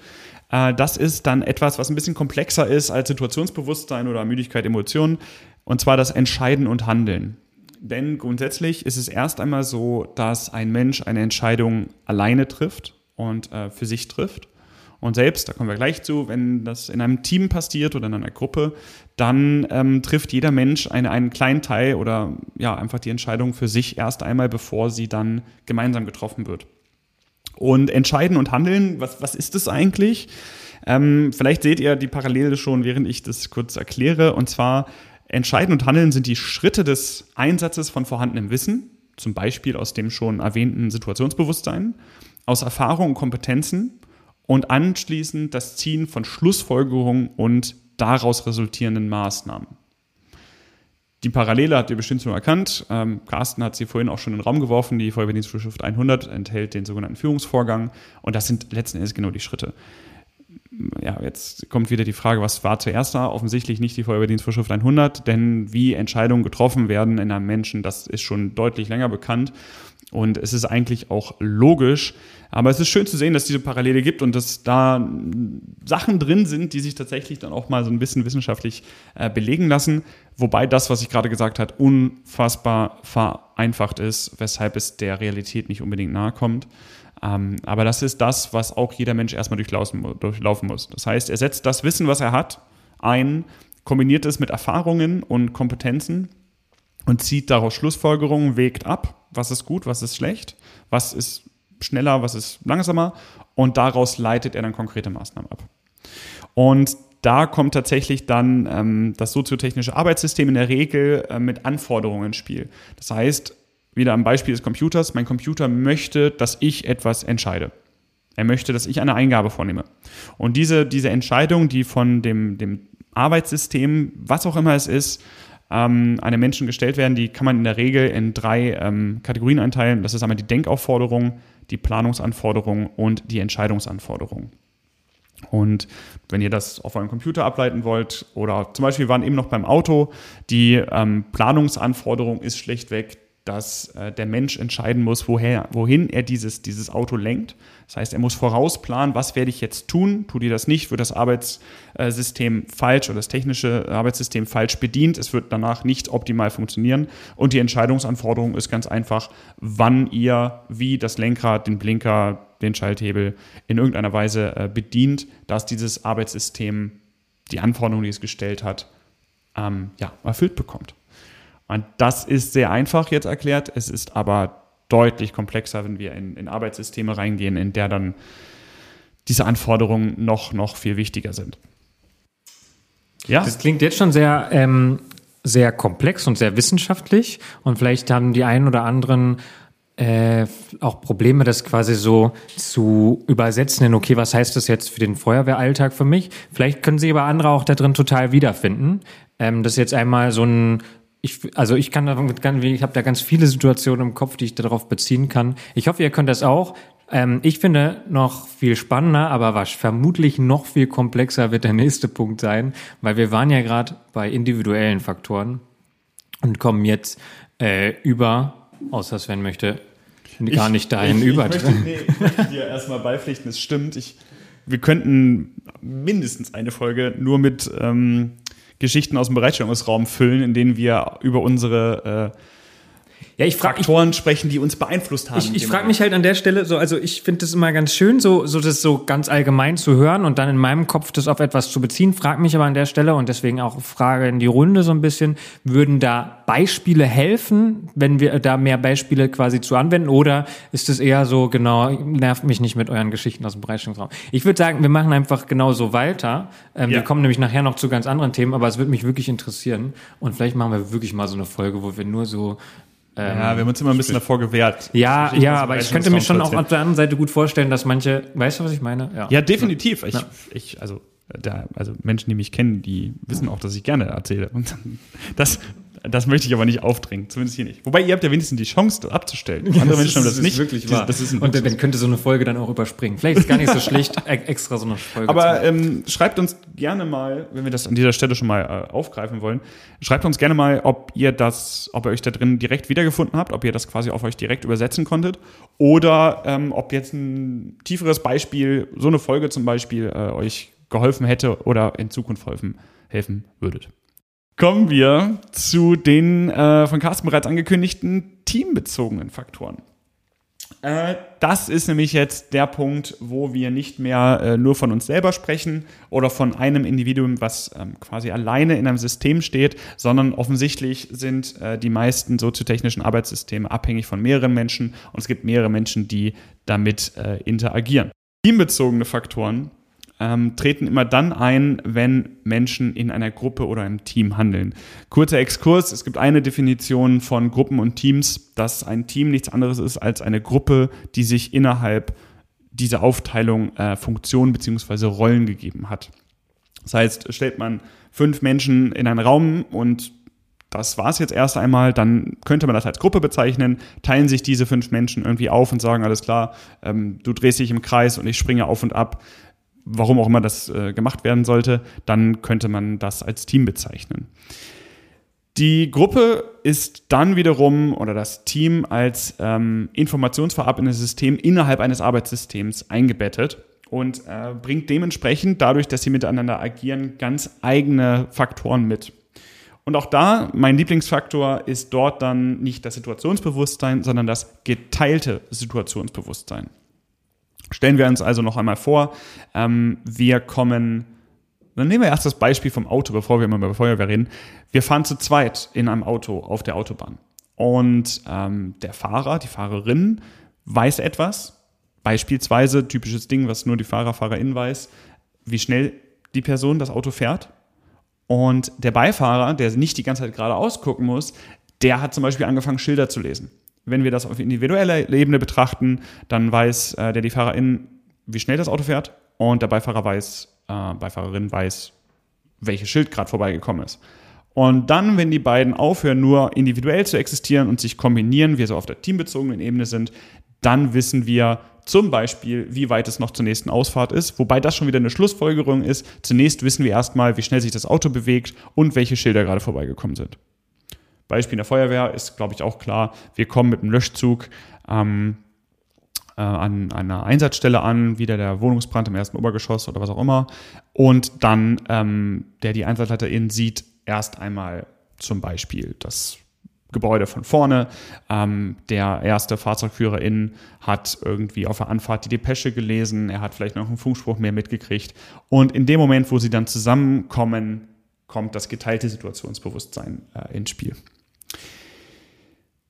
Äh, das ist dann etwas, was ein bisschen komplexer ist als Situationsbewusstsein oder Müdigkeit, Emotionen, und zwar das Entscheiden und Handeln. Denn grundsätzlich ist es erst einmal so, dass ein Mensch eine Entscheidung alleine trifft und äh, für sich trifft. Und selbst, da kommen wir gleich zu, wenn das in einem Team passiert oder in einer Gruppe, dann ähm, trifft jeder Mensch eine, einen kleinen Teil oder ja, einfach die Entscheidung für sich erst einmal, bevor sie dann gemeinsam getroffen wird. Und entscheiden und handeln, was, was ist das eigentlich? Ähm, vielleicht seht ihr die Parallele schon, während ich das kurz erkläre. Und zwar, entscheiden und handeln sind die Schritte des Einsatzes von vorhandenem Wissen, zum Beispiel aus dem schon erwähnten Situationsbewusstsein, aus Erfahrung und Kompetenzen und anschließend das Ziehen von Schlussfolgerungen und daraus resultierenden Maßnahmen. Die Parallele habt ihr bestimmt schon erkannt. Ähm, Carsten hat sie vorhin auch schon in den Raum geworfen. Die Feuerwehrdienstvorschrift 100 enthält den sogenannten Führungsvorgang. Und das sind letzten Endes genau die Schritte. Ja, jetzt kommt wieder die Frage, was war zuerst da? Offensichtlich nicht die Feuerwehrdienstvorschrift 100, denn wie Entscheidungen getroffen werden in einem Menschen, das ist schon deutlich länger bekannt. Und es ist eigentlich auch logisch. Aber es ist schön zu sehen, dass es diese Parallele gibt und dass da Sachen drin sind, die sich tatsächlich dann auch mal so ein bisschen wissenschaftlich äh, belegen lassen. Wobei das, was ich gerade gesagt habe, unfassbar vereinfacht ist, weshalb es der Realität nicht unbedingt nahe kommt. Ähm, aber das ist das, was auch jeder Mensch erstmal durchlaufen, durchlaufen muss. Das heißt, er setzt das Wissen, was er hat, ein, kombiniert es mit Erfahrungen und Kompetenzen und zieht daraus Schlussfolgerungen, wägt ab, was ist gut, was ist schlecht, was ist schneller, was ist langsamer und daraus leitet er dann konkrete Maßnahmen ab. Und da kommt tatsächlich dann ähm, das soziotechnische Arbeitssystem in der Regel äh, mit Anforderungen ins Spiel. Das heißt, wieder am Beispiel des Computers, mein Computer möchte, dass ich etwas entscheide. Er möchte, dass ich eine Eingabe vornehme. Und diese, diese Entscheidung, die von dem, dem Arbeitssystem, was auch immer es ist, ähm, einem Menschen gestellt werden, die kann man in der Regel in drei ähm, Kategorien einteilen. Das ist einmal die Denkaufforderung, die Planungsanforderung und die Entscheidungsanforderung. Und wenn ihr das auf eurem Computer ableiten wollt, oder zum Beispiel waren eben noch beim Auto, die ähm, Planungsanforderung ist schlichtweg dass äh, der Mensch entscheiden muss, woher, wohin er dieses, dieses Auto lenkt. Das heißt, er muss vorausplanen, was werde ich jetzt tun? Tut ihr das nicht, wird das Arbeitssystem falsch oder das technische Arbeitssystem falsch bedient. Es wird danach nicht optimal funktionieren. Und die Entscheidungsanforderung ist ganz einfach, wann ihr wie das Lenkrad, den Blinker, den Schalthebel in irgendeiner Weise äh, bedient, dass dieses Arbeitssystem die Anforderungen, die es gestellt hat, ähm, ja, erfüllt bekommt. Und das ist sehr einfach jetzt erklärt. Es ist aber deutlich komplexer, wenn wir in, in Arbeitssysteme reingehen, in der dann diese Anforderungen noch, noch viel wichtiger sind. Ja. Das klingt jetzt schon sehr, ähm, sehr komplex und sehr wissenschaftlich. Und vielleicht haben die einen oder anderen äh, auch Probleme, das quasi so zu übersetzen in, okay, was heißt das jetzt für den Feuerwehralltag für mich? Vielleicht können sich aber andere auch da drin total wiederfinden. Ähm, das ist jetzt einmal so ein, ich, also ich kann ich habe da ganz viele Situationen im Kopf, die ich darauf beziehen kann. Ich hoffe, ihr könnt das auch. Ähm, ich finde noch viel spannender, aber was vermutlich noch viel komplexer wird der nächste Punkt sein, weil wir waren ja gerade bei individuellen Faktoren und kommen jetzt äh, über außer Sven möchte gar nicht dahin ich, über. Ich möchte, nee, ich möchte dir erstmal beipflichten, es stimmt. Ich, wir könnten mindestens eine Folge nur mit ähm, Geschichten aus dem Bereitstellungsraum füllen, in denen wir über unsere äh, ja, ich frag, Faktoren ich, sprechen, die uns beeinflusst haben. Ich, ich frage mich halt an der Stelle so, also ich finde es immer ganz schön, so, so das so ganz allgemein zu hören und dann in meinem Kopf das auf etwas zu beziehen. Frag mich aber an der Stelle und deswegen auch Frage in die Runde so ein bisschen, würden da Beispiele helfen, wenn wir da mehr Beispiele quasi zu anwenden oder ist es eher so, genau, nervt mich nicht mit euren Geschichten aus dem Bereitstellungsraum? Ich würde sagen, wir machen einfach genau so weiter. Ähm, ja. Wir kommen nämlich nachher noch zu ganz anderen Themen, aber es würde mich wirklich interessieren und vielleicht machen wir wirklich mal so eine Folge, wo wir nur so ja, wir haben uns immer ein bisschen davor gewehrt. Ja, ja, aber ich könnte mir schon auch auf der anderen Seite gut vorstellen, dass manche, weißt du, was ich meine? Ja, ja definitiv. Ja. Ich, ich, also, da, also Menschen, die mich kennen, die wissen auch, dass ich gerne erzähle. Und das, das möchte ich aber nicht aufdrängen, zumindest hier nicht. Wobei ihr habt ja wenigstens die Chance, das abzustellen. Andere das Menschen haben das, das nicht. Wirklich wahr. Das ist Und dann könnte so eine Folge dann auch überspringen. Vielleicht ist gar nicht so schlecht, e- extra so eine Folge. Aber ähm, schreibt uns gerne mal, wenn wir das an dieser Stelle schon mal äh, aufgreifen wollen, schreibt uns gerne mal, ob ihr das, ob ihr euch da drin direkt wiedergefunden habt, ob ihr das quasi auf euch direkt übersetzen konntet oder ähm, ob jetzt ein tieferes Beispiel, so eine Folge zum Beispiel, äh, euch geholfen hätte oder in Zukunft helfen, helfen würdet. Kommen wir zu den äh, von Carsten bereits angekündigten teambezogenen Faktoren. Äh, das ist nämlich jetzt der Punkt, wo wir nicht mehr äh, nur von uns selber sprechen oder von einem Individuum, was ähm, quasi alleine in einem System steht, sondern offensichtlich sind äh, die meisten soziotechnischen Arbeitssysteme abhängig von mehreren Menschen und es gibt mehrere Menschen, die damit äh, interagieren. Teambezogene Faktoren ähm, treten immer dann ein, wenn Menschen in einer Gruppe oder einem Team handeln. Kurzer Exkurs, es gibt eine Definition von Gruppen und Teams, dass ein Team nichts anderes ist als eine Gruppe, die sich innerhalb dieser Aufteilung äh, Funktionen bzw. Rollen gegeben hat. Das heißt, stellt man fünf Menschen in einen Raum und das war es jetzt erst einmal, dann könnte man das als Gruppe bezeichnen, teilen sich diese fünf Menschen irgendwie auf und sagen, alles klar, ähm, du drehst dich im Kreis und ich springe auf und ab warum auch immer das äh, gemacht werden sollte, dann könnte man das als Team bezeichnen. Die Gruppe ist dann wiederum oder das Team als ähm, informationsverarbeitendes System innerhalb eines Arbeitssystems eingebettet und äh, bringt dementsprechend dadurch, dass sie miteinander agieren, ganz eigene Faktoren mit. Und auch da, mein Lieblingsfaktor ist dort dann nicht das Situationsbewusstsein, sondern das geteilte Situationsbewusstsein. Stellen wir uns also noch einmal vor, ähm, wir kommen, dann nehmen wir erst das Beispiel vom Auto, bevor wir mal über Feuerwehr reden. Wir fahren zu zweit in einem Auto auf der Autobahn. Und ähm, der Fahrer, die Fahrerin weiß etwas, beispielsweise typisches Ding, was nur die Fahrer, Fahrerin weiß, wie schnell die Person das Auto fährt. Und der Beifahrer, der nicht die ganze Zeit geradeaus gucken muss, der hat zum Beispiel angefangen, Schilder zu lesen. Wenn wir das auf individueller Ebene betrachten, dann weiß äh, der die Fahrerin, wie schnell das Auto fährt und der Beifahrer weiß, äh, Beifahrerin weiß, welches Schild gerade vorbeigekommen ist. Und dann, wenn die beiden aufhören, nur individuell zu existieren und sich kombinieren, wir so auf der teambezogenen Ebene sind, dann wissen wir zum Beispiel, wie weit es noch zur nächsten Ausfahrt ist, wobei das schon wieder eine Schlussfolgerung ist. Zunächst wissen wir erstmal, wie schnell sich das Auto bewegt und welche Schilder gerade vorbeigekommen sind. Beispiel in der Feuerwehr ist, glaube ich, auch klar, wir kommen mit dem Löschzug ähm, äh, an einer Einsatzstelle an, wieder der Wohnungsbrand im ersten Obergeschoss oder was auch immer. Und dann, ähm, der die Einsatzleiterin sieht, erst einmal zum Beispiel das Gebäude von vorne. Ähm, der erste Fahrzeugführerin hat irgendwie auf der Anfahrt die Depesche gelesen, er hat vielleicht noch einen Funkspruch mehr mitgekriegt. Und in dem Moment, wo sie dann zusammenkommen, kommt das geteilte Situationsbewusstsein äh, ins Spiel.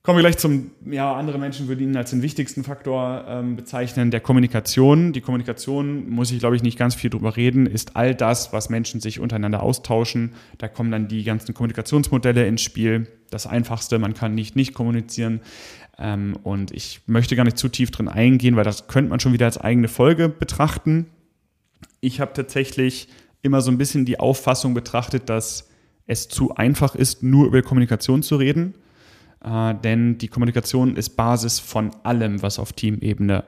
Kommen wir gleich zum, ja, andere Menschen würden ihn als den wichtigsten Faktor ähm, bezeichnen, der Kommunikation. Die Kommunikation, muss ich glaube ich nicht ganz viel drüber reden, ist all das, was Menschen sich untereinander austauschen. Da kommen dann die ganzen Kommunikationsmodelle ins Spiel. Das Einfachste, man kann nicht nicht kommunizieren. Ähm, und ich möchte gar nicht zu tief drin eingehen, weil das könnte man schon wieder als eigene Folge betrachten. Ich habe tatsächlich immer so ein bisschen die Auffassung betrachtet, dass es zu einfach ist, nur über Kommunikation zu reden äh, denn die Kommunikation ist Basis von allem, was auf Teamebene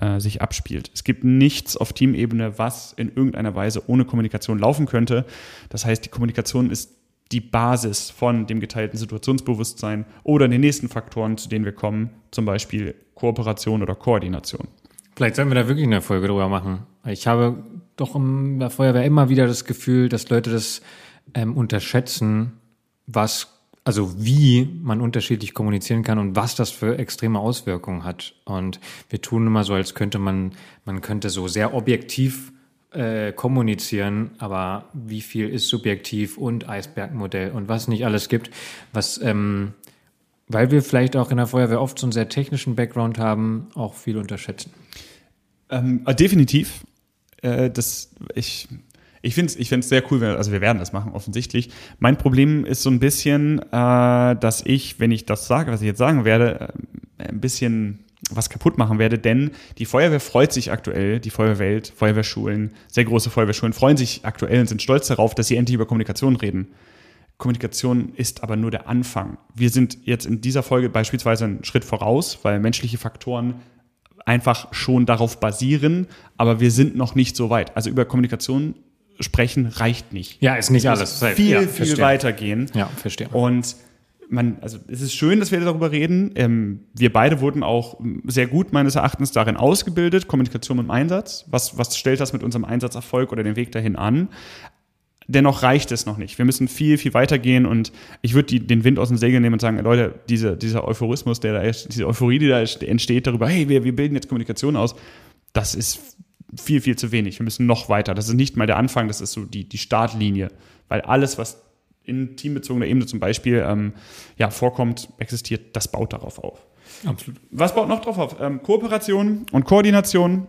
äh, sich abspielt. Es gibt nichts auf Teamebene, was in irgendeiner Weise ohne Kommunikation laufen könnte. Das heißt, die Kommunikation ist die Basis von dem geteilten Situationsbewusstsein oder den nächsten Faktoren, zu denen wir kommen, zum Beispiel Kooperation oder Koordination. Vielleicht sollten wir da wirklich eine Folge drüber machen. Ich habe doch in der Feuerwehr immer wieder das Gefühl, dass Leute das ähm, unterschätzen, was also wie man unterschiedlich kommunizieren kann und was das für extreme Auswirkungen hat. Und wir tun immer so, als könnte man, man könnte so sehr objektiv äh, kommunizieren, aber wie viel ist subjektiv und Eisbergmodell und was nicht alles gibt, was, ähm, weil wir vielleicht auch in der Feuerwehr oft so einen sehr technischen Background haben, auch viel unterschätzen. Ähm, äh, definitiv. Äh, das, ich ich finde es ich find's sehr cool, also wir werden das machen, offensichtlich. Mein Problem ist so ein bisschen, äh, dass ich, wenn ich das sage, was ich jetzt sagen werde, äh, ein bisschen was kaputt machen werde, denn die Feuerwehr freut sich aktuell, die Feuerwehrwelt, Feuerwehrschulen, sehr große Feuerwehrschulen freuen sich aktuell und sind stolz darauf, dass sie endlich über Kommunikation reden. Kommunikation ist aber nur der Anfang. Wir sind jetzt in dieser Folge beispielsweise einen Schritt voraus, weil menschliche Faktoren einfach schon darauf basieren, aber wir sind noch nicht so weit. Also über Kommunikation sprechen reicht nicht. Ja, ist nicht alles. Viel, ja, viel verstehe. weitergehen. Ja, verstehe. Und man, also es ist schön, dass wir darüber reden. Ähm, wir beide wurden auch sehr gut meines Erachtens darin ausgebildet, Kommunikation im Einsatz. Was, was stellt das mit unserem Einsatzerfolg oder den Weg dahin an? Dennoch reicht es noch nicht. Wir müssen viel, viel weitergehen und ich würde den Wind aus dem Segel nehmen und sagen, Leute, diese, dieser Euphorismus, der da ist, diese Euphorie, die da entsteht darüber, hey, wir, wir bilden jetzt Kommunikation aus, das ist viel, viel zu wenig. Wir müssen noch weiter. Das ist nicht mal der Anfang, das ist so die, die Startlinie. Weil alles, was in teambezogener Ebene zum Beispiel ähm, ja, vorkommt, existiert, das baut darauf auf. Absolut. Was baut noch darauf auf? Ähm, Kooperation und Koordination.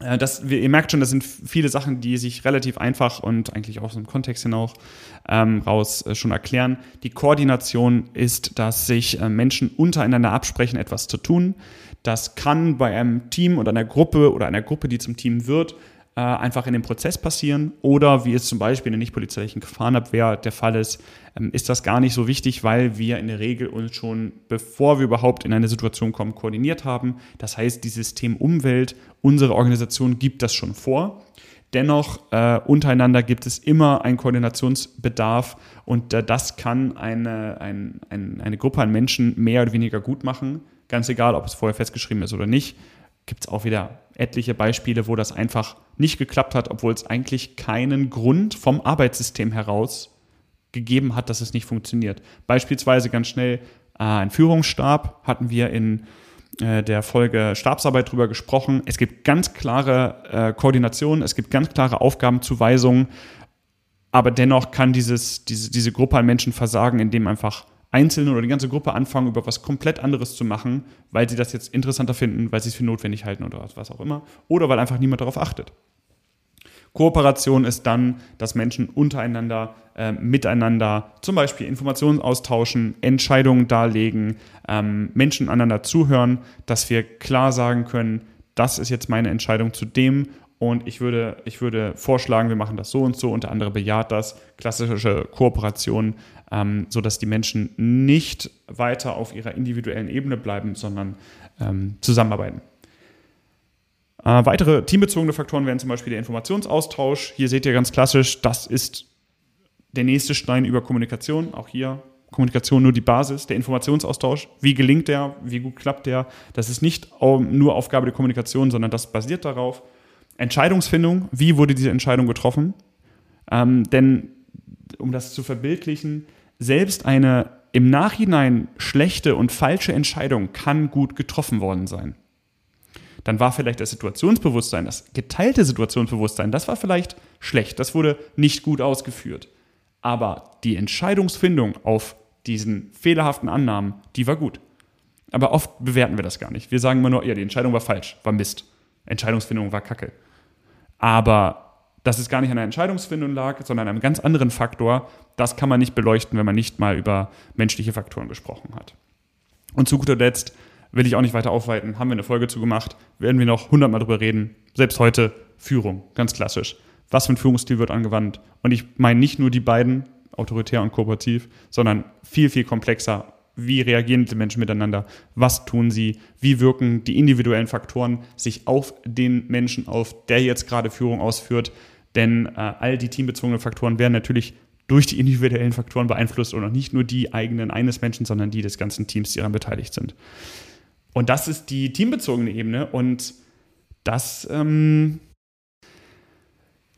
Äh, das, ihr merkt schon, das sind viele Sachen, die sich relativ einfach und eigentlich auch aus dem Kontext hinaus ähm, raus äh, schon erklären. Die Koordination ist, dass sich äh, Menschen untereinander absprechen, etwas zu tun. Das kann bei einem Team oder einer Gruppe oder einer Gruppe, die zum Team wird, äh, einfach in dem Prozess passieren. Oder wie es zum Beispiel in der nicht-polizeilichen Gefahrenabwehr der Fall ist, ähm, ist das gar nicht so wichtig, weil wir in der Regel uns schon, bevor wir überhaupt in eine Situation kommen, koordiniert haben. Das heißt, die System Umwelt, unsere Organisation gibt das schon vor. Dennoch äh, untereinander gibt es immer einen Koordinationsbedarf und äh, das kann eine, ein, ein, eine Gruppe an Menschen mehr oder weniger gut machen ganz egal, ob es vorher festgeschrieben ist oder nicht, gibt es auch wieder etliche Beispiele, wo das einfach nicht geklappt hat, obwohl es eigentlich keinen Grund vom Arbeitssystem heraus gegeben hat, dass es nicht funktioniert. Beispielsweise ganz schnell äh, ein Führungsstab hatten wir in äh, der Folge Stabsarbeit drüber gesprochen. Es gibt ganz klare äh, Koordination, es gibt ganz klare Aufgabenzuweisungen, aber dennoch kann dieses, diese, diese Gruppe an Menschen versagen, indem einfach Einzelne oder die ganze Gruppe anfangen, über was komplett anderes zu machen, weil sie das jetzt interessanter finden, weil sie es für notwendig halten oder was auch immer, oder weil einfach niemand darauf achtet. Kooperation ist dann, dass Menschen untereinander, äh, miteinander zum Beispiel Informationen austauschen, Entscheidungen darlegen, ähm, Menschen einander zuhören, dass wir klar sagen können, das ist jetzt meine Entscheidung zu dem und ich würde, ich würde vorschlagen, wir machen das so und so und der andere bejaht das. Klassische Kooperation, ähm, sodass die Menschen nicht weiter auf ihrer individuellen Ebene bleiben, sondern ähm, zusammenarbeiten. Äh, weitere teambezogene Faktoren wären zum Beispiel der Informationsaustausch. Hier seht ihr ganz klassisch, das ist der nächste Stein über Kommunikation. Auch hier Kommunikation nur die Basis, der Informationsaustausch. Wie gelingt der? Wie gut klappt der? Das ist nicht nur Aufgabe der Kommunikation, sondern das basiert darauf. Entscheidungsfindung, wie wurde diese Entscheidung getroffen? Ähm, denn um das zu verbildlichen, selbst eine im Nachhinein schlechte und falsche Entscheidung kann gut getroffen worden sein. Dann war vielleicht das Situationsbewusstsein, das geteilte Situationsbewusstsein, das war vielleicht schlecht, das wurde nicht gut ausgeführt. Aber die Entscheidungsfindung auf diesen fehlerhaften Annahmen, die war gut. Aber oft bewerten wir das gar nicht. Wir sagen immer nur, ja, die Entscheidung war falsch, war Mist. Entscheidungsfindung war Kacke. Aber dass es gar nicht an der Entscheidungsfindung lag, sondern an einem ganz anderen Faktor, das kann man nicht beleuchten, wenn man nicht mal über menschliche Faktoren gesprochen hat. Und zu guter Letzt will ich auch nicht weiter aufweiten, haben wir eine Folge zu gemacht, werden wir noch hundertmal drüber reden. Selbst heute Führung, ganz klassisch. Was für ein Führungsstil wird angewandt? Und ich meine nicht nur die beiden, autoritär und kooperativ, sondern viel, viel komplexer. Wie reagieren die Menschen miteinander? Was tun sie? Wie wirken die individuellen Faktoren sich auf den Menschen auf, der jetzt gerade Führung ausführt? Denn äh, all die teambezogenen Faktoren werden natürlich durch die individuellen Faktoren beeinflusst und auch nicht nur die eigenen eines Menschen, sondern die des ganzen Teams, die daran beteiligt sind. Und das ist die teambezogene Ebene und das, ähm,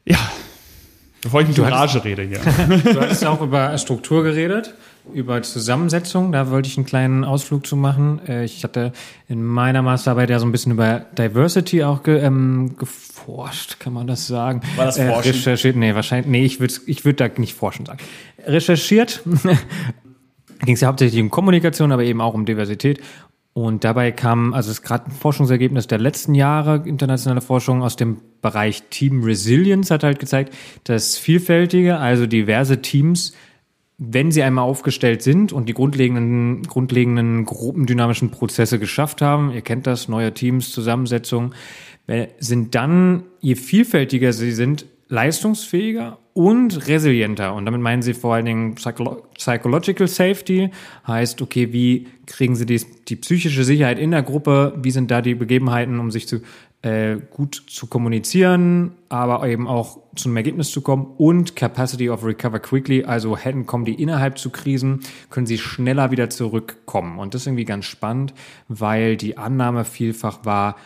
ja, bevor ich mit Rage rede hier. du hattest auch über Struktur geredet, über Zusammensetzung, da wollte ich einen kleinen Ausflug zu machen. Äh, ich hatte in meiner Masterarbeit ja so ein bisschen über Diversity auch ge, ähm, geforscht, kann man das sagen? War das Forschen? Äh, recherchiert, nee, wahrscheinlich, nee, ich würde ich würd da nicht forschen sagen. Recherchiert ging es ja hauptsächlich um Kommunikation, aber eben auch um Diversität. Und dabei kam, also es ist gerade ein Forschungsergebnis der letzten Jahre, internationale Forschung aus dem Bereich Team Resilience hat halt gezeigt, dass vielfältige, also diverse Teams, wenn sie einmal aufgestellt sind und die grundlegenden, grundlegenden gruppendynamischen Prozesse geschafft haben, ihr kennt das, neue Teams, Zusammensetzung, sind dann, je vielfältiger sie sind, leistungsfähiger und resilienter. Und damit meinen sie vor allen Dingen Psycholo Psychological Safety, heißt, okay, wie kriegen sie die, die psychische Sicherheit in der Gruppe, wie sind da die Begebenheiten, um sich zu, äh, gut zu kommunizieren, aber eben auch zu einem Ergebnis zu kommen und Capacity of Recover Quickly, also hätten kommen die innerhalb zu Krisen, können sie schneller wieder zurückkommen. Und das ist irgendwie ganz spannend, weil die Annahme vielfach war,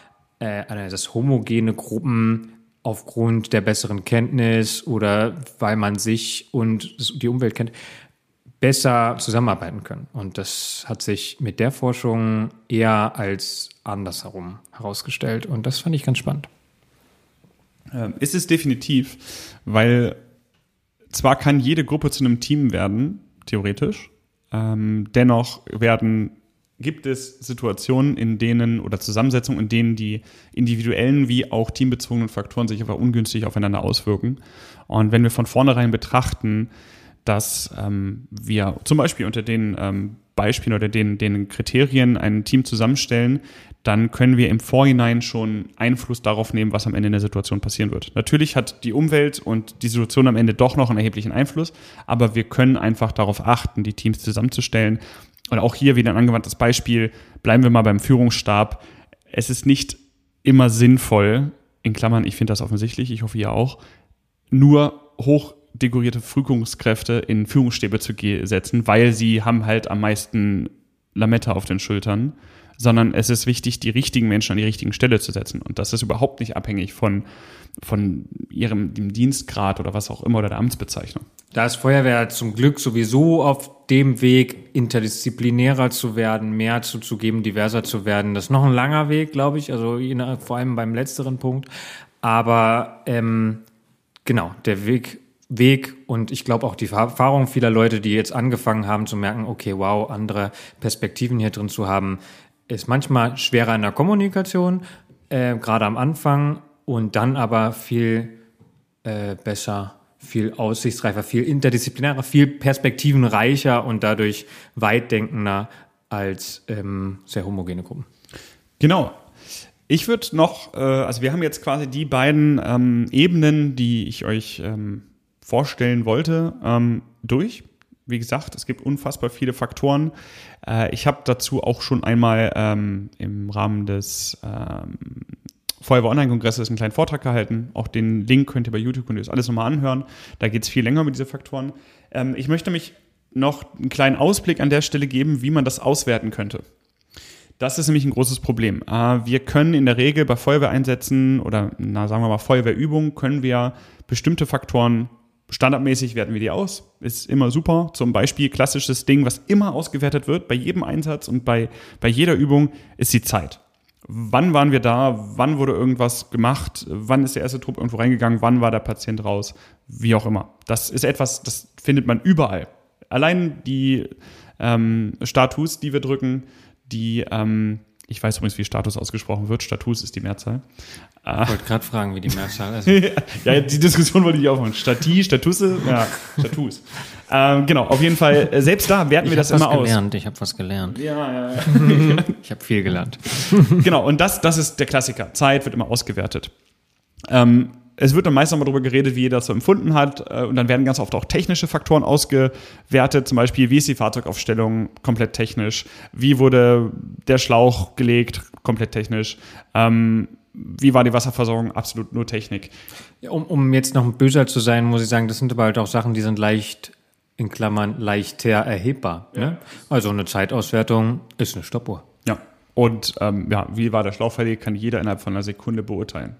äh, dass homogene Gruppen aufgrund der besseren Kenntnis oder weil man sich und die Umwelt kennt, besser zusammenarbeiten können. Und das hat sich mit der Forschung eher als andersherum herausgestellt. Und das fand ich ganz spannend. Ähm, ist es definitiv, weil zwar kann jede Gruppe zu einem Team werden, theoretisch, ähm, dennoch werden gibt es Situationen, in denen oder Zusammensetzungen, in denen die individuellen wie auch teambezogenen Faktoren sich einfach ungünstig aufeinander auswirken. Und wenn wir von vornherein betrachten, dass ähm, wir zum Beispiel unter den ähm, Beispielen oder den, den Kriterien ein Team zusammenstellen, dann können wir im Vorhinein schon Einfluss darauf nehmen, was am Ende in der Situation passieren wird. Natürlich hat die Umwelt und die Situation am Ende doch noch einen erheblichen Einfluss, aber wir können einfach darauf achten, die Teams zusammenzustellen und auch hier wieder ein angewandtes Beispiel, bleiben wir mal beim Führungsstab. Es ist nicht immer sinnvoll, in Klammern, ich finde das offensichtlich, ich hoffe ihr auch, nur hochdekorierte Führungskräfte in Führungsstäbe zu setzen, weil sie haben halt am meisten Lametta auf den Schultern, sondern es ist wichtig, die richtigen Menschen an die richtigen Stelle zu setzen. Und das ist überhaupt nicht abhängig von, von ihrem dem Dienstgrad oder was auch immer oder der Amtsbezeichnung. Da ist Feuerwehr zum Glück sowieso auf dem Weg, interdisziplinärer zu werden, mehr zuzugeben, diverser zu werden. Das ist noch ein langer Weg, glaube ich, also vor allem beim letzteren Punkt. Aber ähm, genau, der Weg Weg und ich glaube auch die Erfahrung vieler Leute, die jetzt angefangen haben zu merken, okay, wow, andere Perspektiven hier drin zu haben, ist manchmal schwerer in der Kommunikation, äh, gerade am Anfang und dann aber viel äh, besser viel aussichtsreicher, viel interdisziplinärer, viel perspektivenreicher und dadurch weitdenkender als ähm, sehr homogene Gruppen. Genau. Ich würde noch, äh, also wir haben jetzt quasi die beiden ähm, Ebenen, die ich euch ähm, vorstellen wollte, ähm, durch. Wie gesagt, es gibt unfassbar viele Faktoren. Äh, ich habe dazu auch schon einmal ähm, im Rahmen des ähm, Feuerwehr Online-Kongresses einen kleinen Vortrag gehalten. Auch den Link könnt ihr bei YouTube könnt ihr das alles nochmal anhören. Da geht es viel länger mit diese Faktoren. Ähm, ich möchte mich noch einen kleinen Ausblick an der Stelle geben, wie man das auswerten könnte. Das ist nämlich ein großes Problem. Äh, wir können in der Regel bei Feuerwehreinsätzen oder na, sagen wir mal Feuerwehrübungen können wir bestimmte Faktoren standardmäßig werten wir die aus. Ist immer super. Zum Beispiel klassisches Ding, was immer ausgewertet wird bei jedem Einsatz und bei, bei jeder Übung, ist die Zeit wann waren wir da, wann wurde irgendwas gemacht, wann ist der erste Trupp irgendwo reingegangen, wann war der Patient raus, wie auch immer. Das ist etwas, das findet man überall. Allein die ähm, Status, die wir drücken, die, ähm, ich weiß übrigens, wie Status ausgesprochen wird. Status ist die Mehrzahl. Ich wollte gerade fragen, wie die Mehrzahl ist. ja, die Diskussion wollte ich auch machen. Stati, Statusse, ja, Status. ähm, genau, auf jeden Fall, äh, selbst da werten Ich wir das habe was immer aus. gelernt, ich habe was gelernt. Ja, ja, ja. Ich habe viel gelernt. genau, und das, das ist der Klassiker. Zeit wird immer ausgewertet. Ähm, es wird dann meist nochmal darüber geredet, wie jeder das so empfunden hat. äh, Und dann werden ganz oft auch technische Faktoren ausgewertet. Zum Beispiel, wie ist die Fahrzeugaufstellung komplett technisch? Wie wurde der Schlauch gelegt? Komplett technisch. Ähm, wie war die Wasserversorgung? Absolut nur Technik. Ja, Um, um jetzt noch böser zu sein, muss ich sagen, das sind aber halt auch Sachen, die sind leicht, in Klammern, leichter erhebbar. Ne? Also eine Zeitauswertung ist eine Stoppuhr. Ja. Und ähm, ja, wie war der Schlauch verlegt, kann jeder innerhalb von einer Sekunde beurteilen.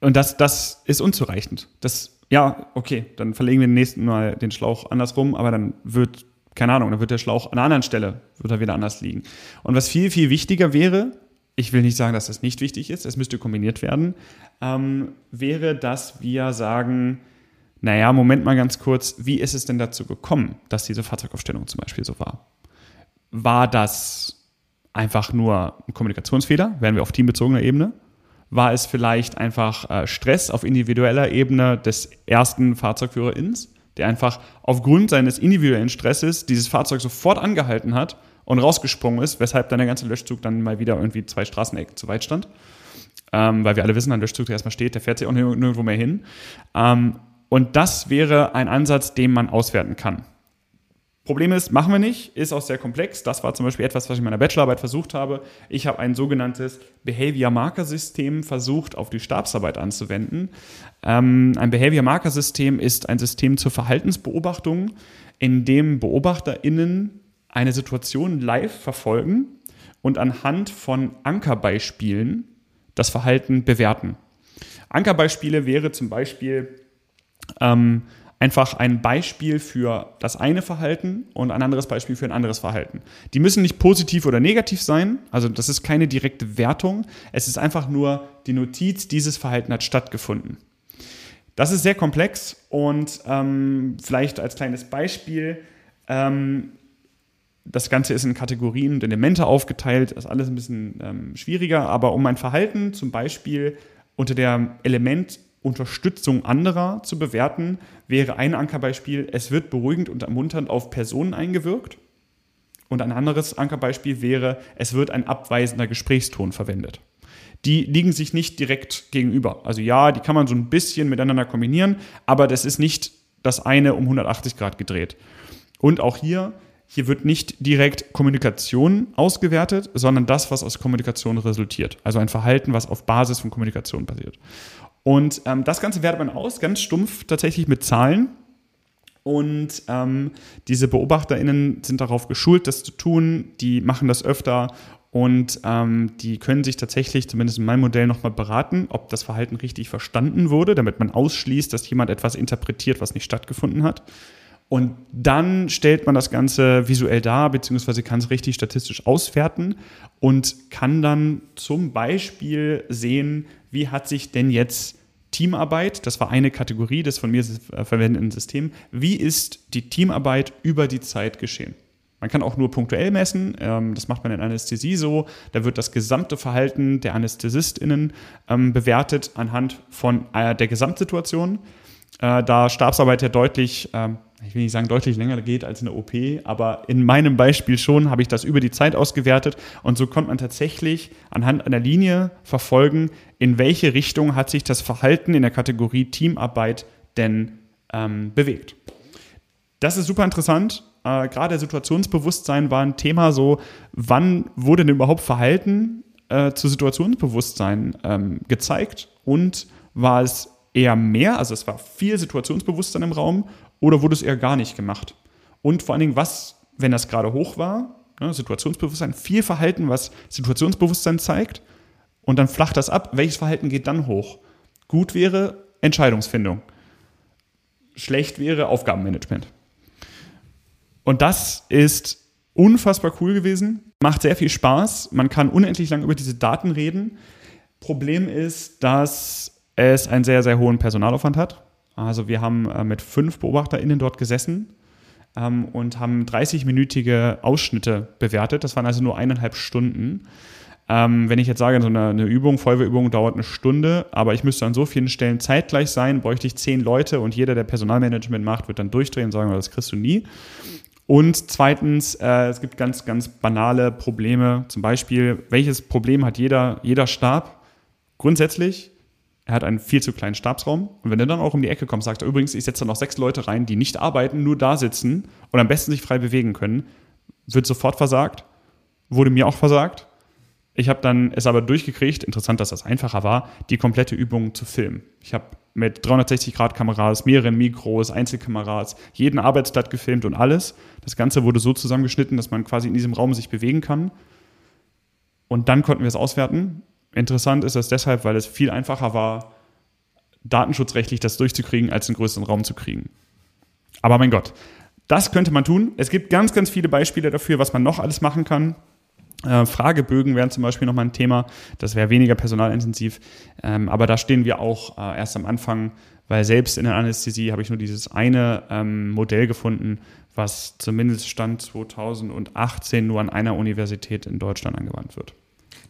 Und das, das ist unzureichend. Das, ja, okay, dann verlegen wir den nächsten Mal den Schlauch andersrum, aber dann wird, keine Ahnung, dann wird der Schlauch an einer anderen Stelle, wird er wieder anders liegen. Und was viel, viel wichtiger wäre, ich will nicht sagen, dass das nicht wichtig ist, es müsste kombiniert werden, ähm, wäre, dass wir sagen, naja, Moment mal ganz kurz, wie ist es denn dazu gekommen, dass diese Fahrzeugaufstellung zum Beispiel so war? War das einfach nur ein Kommunikationsfehler? Wären wir auf teambezogener Ebene? War es vielleicht einfach äh, Stress auf individueller Ebene des ersten Fahrzeugführerins, der einfach aufgrund seines individuellen Stresses dieses Fahrzeug sofort angehalten hat und rausgesprungen ist, weshalb dann der ganze Löschzug dann mal wieder irgendwie zwei Straßenecken zu weit stand? Ähm, weil wir alle wissen, ein Löschzug, der erstmal steht, der fährt sich auch nirg- nirgendwo mehr hin. Ähm, und das wäre ein Ansatz, den man auswerten kann. Problem ist, machen wir nicht, ist auch sehr komplex. Das war zum Beispiel etwas, was ich in meiner Bachelorarbeit versucht habe. Ich habe ein sogenanntes Behavior Marker System versucht, auf die Stabsarbeit anzuwenden. Ähm, ein Behavior Marker System ist ein System zur Verhaltensbeobachtung, in dem BeobachterInnen eine Situation live verfolgen und anhand von Ankerbeispielen das Verhalten bewerten. Ankerbeispiele wäre zum Beispiel ähm, einfach ein Beispiel für das eine Verhalten und ein anderes Beispiel für ein anderes Verhalten. Die müssen nicht positiv oder negativ sein, also das ist keine direkte Wertung, es ist einfach nur die Notiz, dieses Verhalten hat stattgefunden. Das ist sehr komplex und ähm, vielleicht als kleines Beispiel, ähm, das Ganze ist in Kategorien und Elemente aufgeteilt, ist alles ein bisschen ähm, schwieriger, aber um ein Verhalten zum Beispiel unter der Element Unterstützung anderer zu bewerten, wäre ein Ankerbeispiel, es wird beruhigend und ermunternd auf Personen eingewirkt. Und ein anderes Ankerbeispiel wäre, es wird ein abweisender Gesprächston verwendet. Die liegen sich nicht direkt gegenüber. Also ja, die kann man so ein bisschen miteinander kombinieren, aber das ist nicht das eine um 180 Grad gedreht. Und auch hier, hier wird nicht direkt Kommunikation ausgewertet, sondern das, was aus Kommunikation resultiert. Also ein Verhalten, was auf Basis von Kommunikation basiert. Und ähm, das Ganze wertet man aus, ganz stumpf tatsächlich mit Zahlen. Und ähm, diese BeobachterInnen sind darauf geschult, das zu tun. Die machen das öfter und ähm, die können sich tatsächlich, zumindest in meinem Modell, nochmal beraten, ob das Verhalten richtig verstanden wurde, damit man ausschließt, dass jemand etwas interpretiert, was nicht stattgefunden hat. Und dann stellt man das Ganze visuell dar, beziehungsweise kann es richtig statistisch auswerten und kann dann zum Beispiel sehen, wie hat sich denn jetzt Teamarbeit, das war eine Kategorie des von mir äh, verwendeten Systems, wie ist die Teamarbeit über die Zeit geschehen? Man kann auch nur punktuell messen, ähm, das macht man in Anästhesie so, da wird das gesamte Verhalten der AnästhesistInnen ähm, bewertet anhand von äh, der Gesamtsituation. Äh, da Stabsarbeit ja deutlich, ähm, ich will nicht sagen deutlich länger geht als eine OP, aber in meinem Beispiel schon habe ich das über die Zeit ausgewertet und so konnte man tatsächlich anhand einer Linie verfolgen, in welche Richtung hat sich das Verhalten in der Kategorie Teamarbeit denn ähm, bewegt. Das ist super interessant. Äh, Gerade Situationsbewusstsein war ein Thema so, wann wurde denn überhaupt Verhalten äh, zu Situationsbewusstsein ähm, gezeigt und war es eher mehr, also es war viel Situationsbewusstsein im Raum oder wurde es eher gar nicht gemacht? Und vor allen Dingen, was, wenn das gerade hoch war, ne, Situationsbewusstsein, viel Verhalten, was Situationsbewusstsein zeigt und dann flacht das ab, welches Verhalten geht dann hoch? Gut wäre Entscheidungsfindung. Schlecht wäre Aufgabenmanagement. Und das ist unfassbar cool gewesen, macht sehr viel Spaß, man kann unendlich lang über diese Daten reden. Problem ist, dass es einen sehr, sehr hohen Personalaufwand hat. Also wir haben äh, mit fünf BeobachterInnen dort gesessen. ähm, und haben 30-minütige Ausschnitte bewertet. Das waren also nur eineinhalb Stunden. Ähm, wenn ich jetzt sage, so eine, eine, Übung, Feuerwehrübung dauert eine Stunde, aber ich müsste an so vielen Stellen zeitgleich sein, bräuchte ich zehn Leute und jeder, der Personalmanagement macht, wird dann durchdrehen und sagen, das kriegst du nie. Und zweitens, äh, es gibt ganz, ganz banale Probleme. Zum Beispiel, welches Problem hat jeder, jeder Stab? Grundsätzlich, er hat einen viel zu kleinen Stabsraum. Und wenn er dann auch um die Ecke kommt, sagt er übrigens, ich setze da noch sechs Leute rein, die nicht arbeiten, nur da sitzen und am besten sich frei bewegen können, wird sofort versagt. Wurde mir auch versagt. Ich habe dann es aber durchgekriegt, interessant, dass das einfacher war, die komplette Übung zu filmen. Ich habe mit 360-Grad-Kameras, mehreren Mikros, Einzelkameras, jeden Arbeitsplatz gefilmt und alles. Das Ganze wurde so zusammengeschnitten, dass man quasi in diesem Raum sich bewegen kann. Und dann konnten wir es auswerten. Interessant ist das deshalb, weil es viel einfacher war, datenschutzrechtlich das durchzukriegen, als einen größeren Raum zu kriegen. Aber mein Gott, das könnte man tun. Es gibt ganz, ganz viele Beispiele dafür, was man noch alles machen kann. Äh, Fragebögen wären zum Beispiel nochmal ein Thema. Das wäre weniger personalintensiv. Ähm, aber da stehen wir auch äh, erst am Anfang, weil selbst in der Anästhesie habe ich nur dieses eine ähm, Modell gefunden, was zumindest Stand 2018 nur an einer Universität in Deutschland angewandt wird.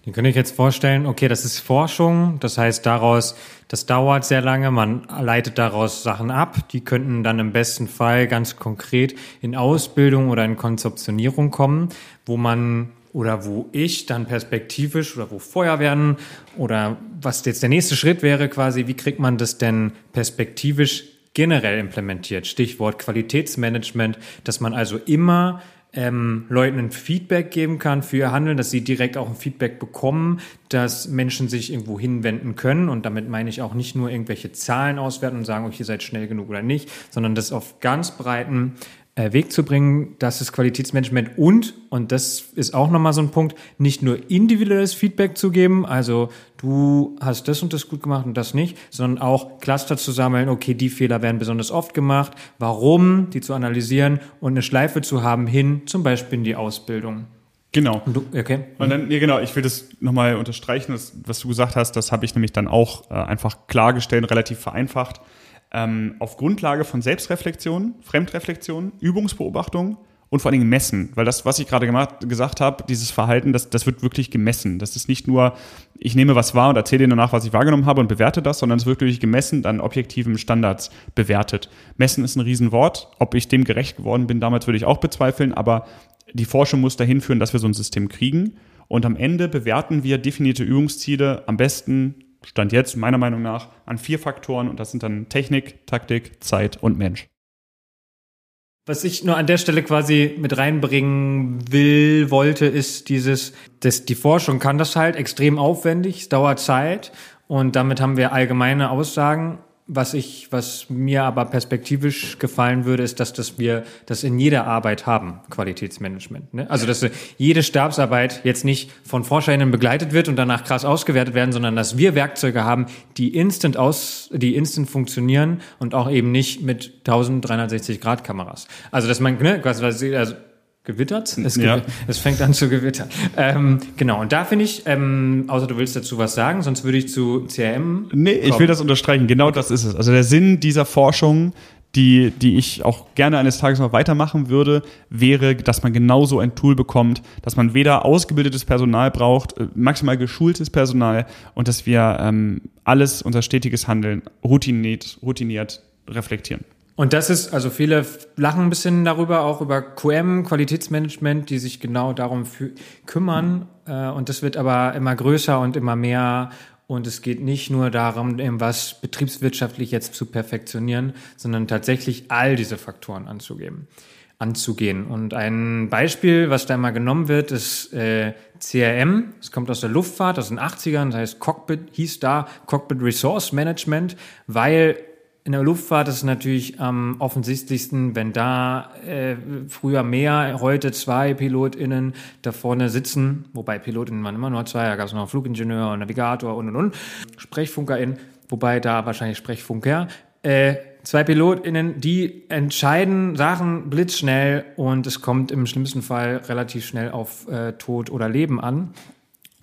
Den könnte ich jetzt vorstellen, okay, das ist Forschung, das heißt daraus, das dauert sehr lange, man leitet daraus Sachen ab, die könnten dann im besten Fall ganz konkret in Ausbildung oder in Konzeptionierung kommen, wo man oder wo ich dann perspektivisch oder wo Feuerwehren oder was jetzt der nächste Schritt wäre quasi, wie kriegt man das denn perspektivisch generell implementiert? Stichwort Qualitätsmanagement, dass man also immer ähm, Leuten ein Feedback geben kann für ihr Handeln, dass sie direkt auch ein Feedback bekommen, dass Menschen sich irgendwo hinwenden können. Und damit meine ich auch nicht nur irgendwelche Zahlen auswerten und sagen, oh, ihr seid schnell genug oder nicht, sondern das auf ganz breiten äh, Weg zu bringen, das Qualitätsmanagement und, und das ist auch nochmal so ein Punkt, nicht nur individuelles Feedback zu geben, also du hast das und das gut gemacht und das nicht, sondern auch Cluster zu sammeln, okay, die Fehler werden besonders oft gemacht, warum, die zu analysieren und eine Schleife zu haben hin, zum Beispiel in die Ausbildung. Genau. Und du, okay. Und dann, ja, genau, ich will das nochmal unterstreichen, das, was du gesagt hast, das habe ich nämlich dann auch äh, einfach klargestellt, relativ vereinfacht ähm, auf Grundlage von Selbstreflexion, Fremdreflexion, Übungsbeobachtung und vor allen Dingen messen. Weil das, was ich gerade gemacht, gesagt habe, dieses Verhalten, das, das wird wirklich gemessen. Das ist nicht nur, ich nehme was wahr und erzähle dir danach, was ich wahrgenommen habe und bewerte das, sondern es wird wirklich gemessen, dann objektiven Standards bewertet. Messen ist ein Riesenwort. Ob ich dem gerecht geworden bin, damals würde ich auch bezweifeln, aber die Forschung muss dahin führen, dass wir so ein System kriegen. Und am Ende bewerten wir definierte Übungsziele am besten Stand jetzt meiner Meinung nach an vier Faktoren und das sind dann Technik, Taktik, Zeit und Mensch. Was ich nur an der Stelle quasi mit reinbringen will, wollte, ist dieses, dass die Forschung kann das halt extrem aufwendig, es dauert Zeit und damit haben wir allgemeine Aussagen was ich, was mir aber perspektivisch gefallen würde, ist, dass, dass wir das in jeder Arbeit haben, Qualitätsmanagement. Ne? Also, dass jede Stabsarbeit jetzt nicht von ForscherInnen begleitet wird und danach krass ausgewertet werden, sondern dass wir Werkzeuge haben, die instant aus, die instant funktionieren und auch eben nicht mit 1360 Grad Kameras. Also, dass man, ne, also, Gewittert? Es, ja. es fängt an zu gewittern. Ähm, genau, und da finde ich, ähm, außer du willst dazu was sagen, sonst würde ich zu CRM. Nee, kommen. ich will das unterstreichen. Genau das ist es. Also der Sinn dieser Forschung, die, die ich auch gerne eines Tages noch weitermachen würde, wäre, dass man genauso ein Tool bekommt, dass man weder ausgebildetes Personal braucht, äh, maximal geschultes Personal und dass wir ähm, alles unser stetiges Handeln routiniert, routiniert reflektieren. Und das ist, also viele lachen ein bisschen darüber, auch über QM, Qualitätsmanagement, die sich genau darum kümmern. Äh, und das wird aber immer größer und immer mehr. Und es geht nicht nur darum, was betriebswirtschaftlich jetzt zu perfektionieren, sondern tatsächlich all diese Faktoren anzugeben, anzugehen. Und ein Beispiel, was da immer genommen wird, ist äh, CRM. Es kommt aus der Luftfahrt, aus den 80ern, das heißt Cockpit, hieß da Cockpit Resource Management, weil in der Luftfahrt ist es natürlich am offensichtlichsten, wenn da äh, früher mehr, heute zwei PilotInnen da vorne sitzen, wobei PilotInnen waren immer nur zwei, da gab es noch Flugingenieur und Navigator und und und, SprechfunkerInnen, wobei da wahrscheinlich Sprechfunker, äh, zwei PilotInnen, die entscheiden Sachen blitzschnell und es kommt im schlimmsten Fall relativ schnell auf äh, Tod oder Leben an.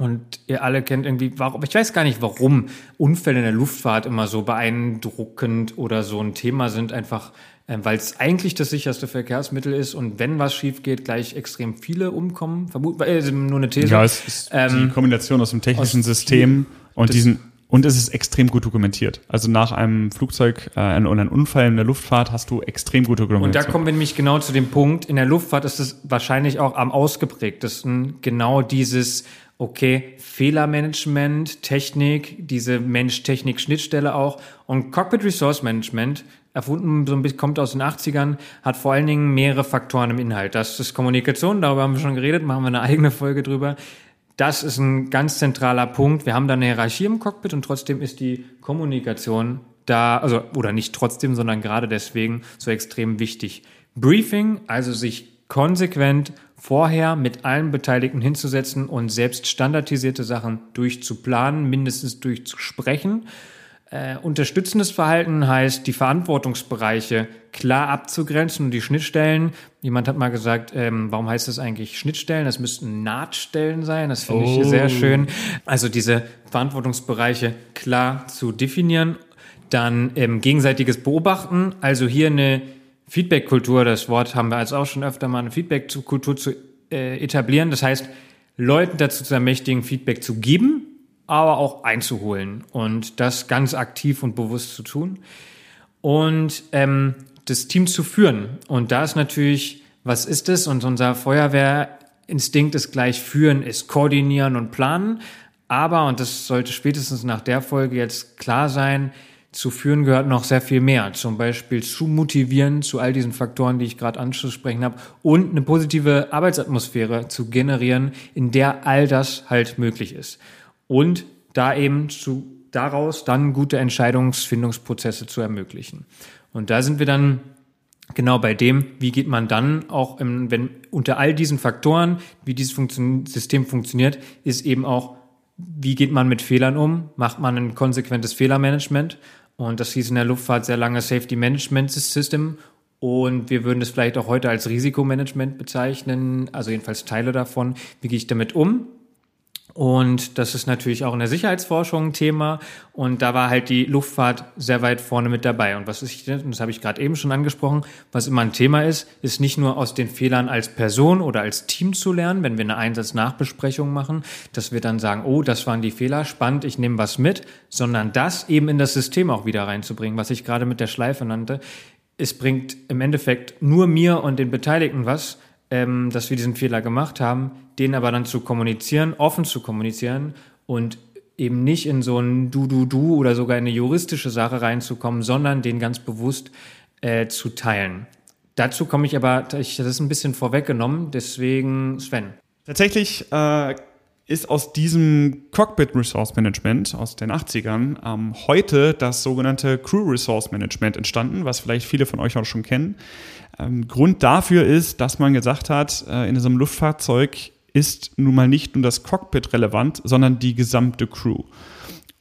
Und ihr alle kennt irgendwie, warum, ich weiß gar nicht, warum Unfälle in der Luftfahrt immer so beeindruckend oder so ein Thema sind, einfach äh, weil es eigentlich das sicherste Verkehrsmittel ist und wenn was schief geht, gleich extrem viele umkommen. Vermutlich äh, nur eine These. Ja, es ist ähm, die Kombination aus dem technischen System und diesen und es ist extrem gut dokumentiert. Also nach einem Flugzeug äh, und einem Unfall in der Luftfahrt hast du extrem gute Dokumentation. Und da kommen wir nämlich genau zu dem Punkt. In der Luftfahrt ist es wahrscheinlich auch am ausgeprägtesten genau dieses, okay, Fehlermanagement, Technik, diese Mensch-Technik-Schnittstelle auch und Cockpit Resource Management erfunden, so ein bisschen kommt aus den 80ern, hat vor allen Dingen mehrere Faktoren im Inhalt. Das ist Kommunikation, darüber haben wir schon geredet, machen wir eine eigene Folge drüber. Das ist ein ganz zentraler Punkt. Wir haben da eine Hierarchie im Cockpit und trotzdem ist die Kommunikation da, also, oder nicht trotzdem, sondern gerade deswegen so extrem wichtig. Briefing, also sich konsequent vorher mit allen Beteiligten hinzusetzen und selbst standardisierte Sachen durchzuplanen, mindestens durchzusprechen äh, unterstützendes Verhalten heißt, die Verantwortungsbereiche klar abzugrenzen und die Schnittstellen. Jemand hat mal gesagt, ähm, warum heißt das eigentlich Schnittstellen? Das müssten Nahtstellen sein. Das finde oh. ich sehr schön. Also diese Verantwortungsbereiche klar zu definieren. Dann ähm, gegenseitiges Beobachten. Also hier eine Feedback-Kultur, das Wort haben wir als auch schon öfter mal, eine Feedback-Kultur zu äh, etablieren. Das heißt, Leuten dazu zu ermächtigen, Feedback zu geben aber auch einzuholen und das ganz aktiv und bewusst zu tun und ähm, das Team zu führen. Und da ist natürlich, was ist es? Und unser Feuerwehrinstinkt ist gleich führen, ist koordinieren und planen. Aber, und das sollte spätestens nach der Folge jetzt klar sein, zu führen gehört noch sehr viel mehr. Zum Beispiel zu motivieren zu all diesen Faktoren, die ich gerade anzusprechen habe und eine positive Arbeitsatmosphäre zu generieren, in der all das halt möglich ist und da eben zu, daraus dann gute Entscheidungsfindungsprozesse zu ermöglichen. Und da sind wir dann genau bei dem, wie geht man dann auch, im, wenn unter all diesen Faktoren, wie dieses Funktion System funktioniert, ist eben auch, wie geht man mit Fehlern um? Macht man ein konsequentes Fehlermanagement? Und das hieß in der Luftfahrt sehr lange Safety Management System. Und wir würden es vielleicht auch heute als Risikomanagement bezeichnen, also jedenfalls Teile davon. Wie gehe ich damit um? Und das ist natürlich auch in der Sicherheitsforschung ein Thema. Und da war halt die Luftfahrt sehr weit vorne mit dabei. Und was ich, das habe ich gerade eben schon angesprochen, was immer ein Thema ist, ist nicht nur aus den Fehlern als Person oder als Team zu lernen, wenn wir eine Einsatznachbesprechung machen, dass wir dann sagen, oh, das waren die Fehler, spannend, ich nehme was mit, sondern das eben in das System auch wieder reinzubringen, was ich gerade mit der Schleife nannte. Es bringt im Endeffekt nur mir und den Beteiligten was, ähm, dass wir diesen Fehler gemacht haben, den aber dann zu kommunizieren, offen zu kommunizieren und eben nicht in so ein Du-Du-Du oder sogar in eine juristische Sache reinzukommen, sondern den ganz bewusst äh, zu teilen. Dazu komme ich aber, ich, das ist ein bisschen vorweggenommen, deswegen Sven. Tatsächlich äh, ist aus diesem Cockpit Resource Management aus den 80ern ähm, heute das sogenannte Crew Resource Management entstanden, was vielleicht viele von euch auch schon kennen. Ähm, Grund dafür ist, dass man gesagt hat, äh, in einem Luftfahrzeug ist nun mal nicht nur das Cockpit relevant, sondern die gesamte Crew.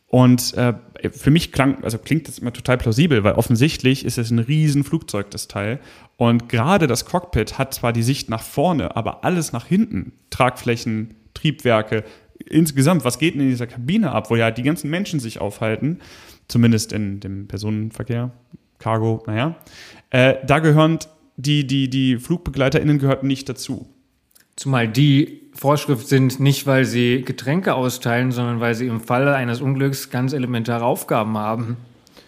Und äh, für mich klang, also klingt das immer total plausibel, weil offensichtlich ist es ein riesen Flugzeug, das Teil. Und gerade das Cockpit hat zwar die Sicht nach vorne, aber alles nach hinten, Tragflächen, Triebwerke, insgesamt, was geht denn in dieser Kabine ab, wo ja die ganzen Menschen sich aufhalten, zumindest in dem Personenverkehr, Cargo, naja, äh, da gehören die, die, die FlugbegleiterInnen gehörten nicht dazu. Zumal die Vorschrift sind nicht, weil sie Getränke austeilen, sondern weil sie im Falle eines Unglücks ganz elementare Aufgaben haben.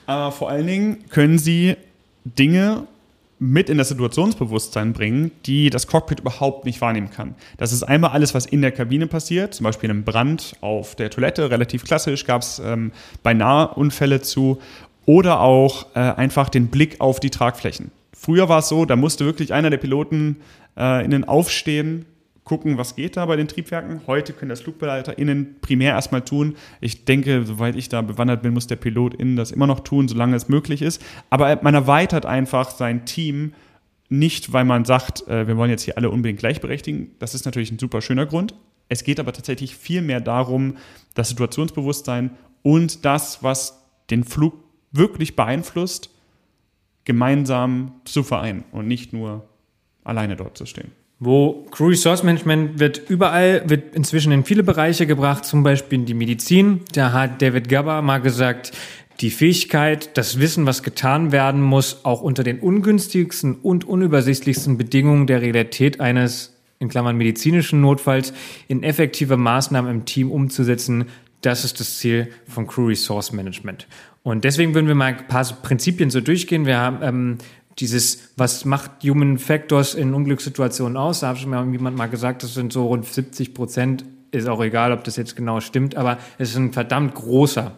Aber vor allen Dingen können sie Dinge mit in das Situationsbewusstsein bringen, die das Cockpit überhaupt nicht wahrnehmen kann. Das ist einmal alles, was in der Kabine passiert, zum Beispiel ein Brand auf der Toilette, relativ klassisch, gab es ähm, beinahe Unfälle zu, oder auch äh, einfach den Blick auf die Tragflächen. Früher war es so, da musste wirklich einer der Piloten äh, innen aufstehen, gucken, was geht da bei den Triebwerken. Heute können das FlugbegleiterInnen primär erstmal tun. Ich denke, soweit ich da bewandert bin, muss der Pilot innen das immer noch tun, solange es möglich ist. Aber man erweitert einfach sein Team nicht, weil man sagt, äh, wir wollen jetzt hier alle unbedingt gleichberechtigen. Das ist natürlich ein super schöner Grund. Es geht aber tatsächlich viel mehr darum, das Situationsbewusstsein und das, was den Flug wirklich beeinflusst, gemeinsam zu vereinen und nicht nur alleine dort zu stehen. Wo Crew Resource Management wird überall, wird inzwischen in viele Bereiche gebracht, zum Beispiel in die Medizin. Da hat David Gabber mal gesagt, die Fähigkeit, das Wissen, was getan werden muss, auch unter den ungünstigsten und unübersichtlichsten Bedingungen der Realität eines, in Klammern medizinischen Notfalls, in effektive Maßnahmen im Team umzusetzen, das ist das Ziel von Crew Resource Management. Und deswegen würden wir mal ein paar Prinzipien so durchgehen. Wir haben ähm, dieses, was macht Human Factors in Unglückssituationen aus? Da hat schon mal jemand mal gesagt, das sind so rund 70 Prozent. Ist auch egal, ob das jetzt genau stimmt, aber es ist ein verdammt großer,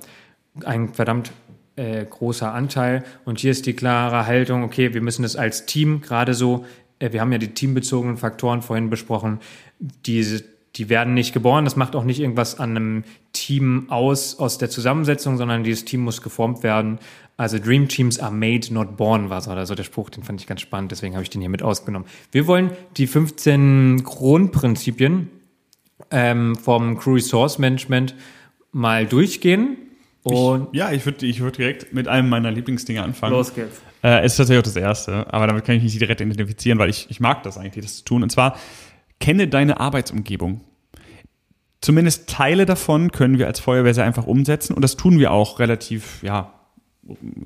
ein verdammt äh, großer Anteil. Und hier ist die klare Haltung, okay, wir müssen das als Team gerade so, äh, wir haben ja die teambezogenen Faktoren vorhin besprochen, diese die werden nicht geboren. Das macht auch nicht irgendwas an einem Team aus, aus der Zusammensetzung, sondern dieses Team muss geformt werden. Also Dream Teams are made, not born war so also der Spruch, den fand ich ganz spannend, deswegen habe ich den hier mit ausgenommen. Wir wollen die 15 Grundprinzipien ähm, vom Crew Resource Management mal durchgehen. Und ich, ja, ich würde ich würd direkt mit einem meiner Lieblingsdinge anfangen. Los geht's. Äh, ist tatsächlich auch das erste, aber damit kann ich mich direkt identifizieren, weil ich, ich mag das eigentlich, das zu tun. Und zwar Kenne deine Arbeitsumgebung. Zumindest Teile davon können wir als Feuerwehr sehr einfach umsetzen und das tun wir auch relativ, ja,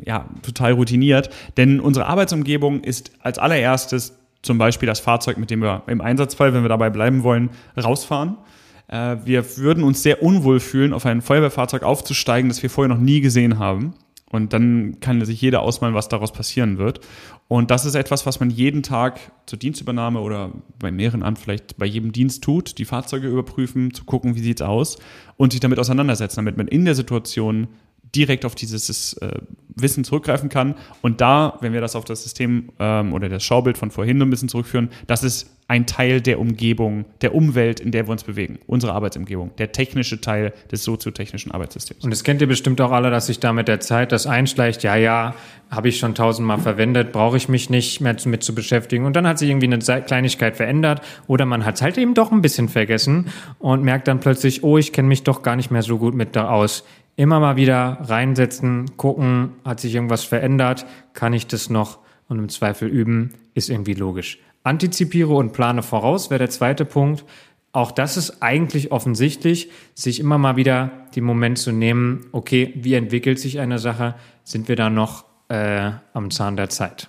ja, total routiniert, denn unsere Arbeitsumgebung ist als allererstes zum Beispiel das Fahrzeug, mit dem wir im Einsatzfall, wenn wir dabei bleiben wollen, rausfahren. Äh, wir würden uns sehr unwohl fühlen, auf ein Feuerwehrfahrzeug aufzusteigen, das wir vorher noch nie gesehen haben. Und dann kann sich jeder ausmalen, was daraus passieren wird. Und das ist etwas, was man jeden Tag zur Dienstübernahme oder bei mehreren Amt vielleicht bei jedem Dienst tut, die Fahrzeuge überprüfen, zu gucken, wie sieht's aus und sich damit auseinandersetzen, damit man in der Situation direkt auf dieses äh, Wissen zurückgreifen kann. Und da, wenn wir das auf das System ähm, oder das Schaubild von vorhin ein bisschen zurückführen, das ist ein Teil der Umgebung, der Umwelt, in der wir uns bewegen, unsere Arbeitsumgebung, der technische Teil des soziotechnischen Arbeitssystems. Und das kennt ihr bestimmt auch alle, dass sich da mit der Zeit das einschleicht, ja, ja, habe ich schon tausendmal verwendet, brauche ich mich nicht mehr mit zu beschäftigen. Und dann hat sich irgendwie eine Kleinigkeit verändert oder man hat es halt eben doch ein bisschen vergessen und merkt dann plötzlich, oh, ich kenne mich doch gar nicht mehr so gut mit da aus immer mal wieder reinsetzen, gucken, hat sich irgendwas verändert, kann ich das noch und im Zweifel üben, ist irgendwie logisch. Antizipiere und plane voraus wäre der zweite Punkt. Auch das ist eigentlich offensichtlich, sich immer mal wieder den Moment zu nehmen, okay, wie entwickelt sich eine Sache, sind wir da noch äh, am Zahn der Zeit.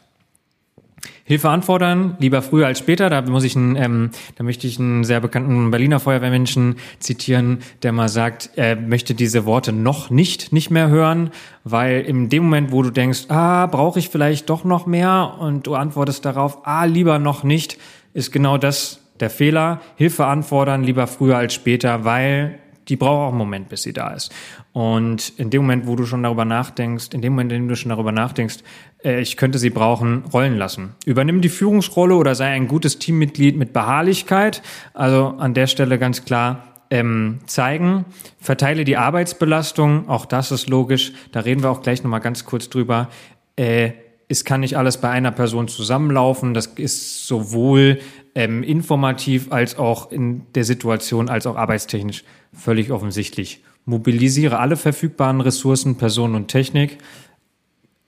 Hilfe anfordern, lieber früher als später. Da muss ich einen, ähm, da möchte ich einen sehr bekannten Berliner Feuerwehrmenschen zitieren, der mal sagt, er möchte diese Worte noch nicht nicht mehr hören, weil in dem Moment, wo du denkst, ah, brauche ich vielleicht doch noch mehr und du antwortest darauf, ah, lieber noch nicht, ist genau das der Fehler. Hilfe anfordern, lieber früher als später, weil die braucht auch einen Moment, bis sie da ist. Und in dem Moment, wo du schon darüber nachdenkst, in dem Moment, in dem du schon darüber nachdenkst, äh, ich könnte sie brauchen, rollen lassen. Übernimm die Führungsrolle oder sei ein gutes Teammitglied mit Beharrlichkeit. Also an der Stelle ganz klar ähm, zeigen. Verteile die Arbeitsbelastung, auch das ist logisch. Da reden wir auch gleich nochmal ganz kurz drüber. Äh, es kann nicht alles bei einer Person zusammenlaufen. Das ist sowohl ähm, informativ als auch in der Situation, als auch arbeitstechnisch völlig offensichtlich. Mobilisiere alle verfügbaren Ressourcen, Personen und Technik.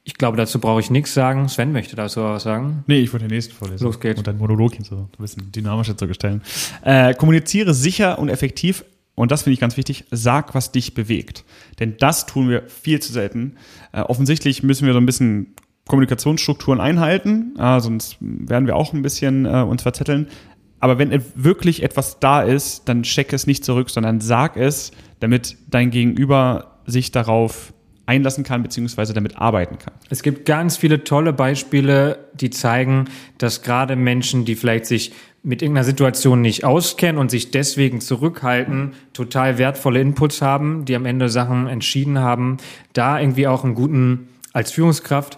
Ich glaube, dazu brauche ich nichts sagen. Sven möchte dazu was sagen. Nee, ich wollte den nächsten vorlesen. Los geht's. Und dein Monolog hin so ein bisschen dynamischer zu gestalten. Äh, kommuniziere sicher und effektiv und das finde ich ganz wichtig, sag, was dich bewegt. Denn das tun wir viel zu selten. Äh, offensichtlich müssen wir so ein bisschen Kommunikationsstrukturen einhalten, äh, sonst werden wir auch ein bisschen äh, uns verzetteln. Aber wenn wirklich etwas da ist, dann check es nicht zurück, sondern sag es, damit dein Gegenüber sich darauf einlassen kann, beziehungsweise damit arbeiten kann. Es gibt ganz viele tolle Beispiele, die zeigen, dass gerade Menschen, die vielleicht sich mit irgendeiner Situation nicht auskennen und sich deswegen zurückhalten, total wertvolle Inputs haben, die am Ende Sachen entschieden haben, da irgendwie auch einen guten, als Führungskraft,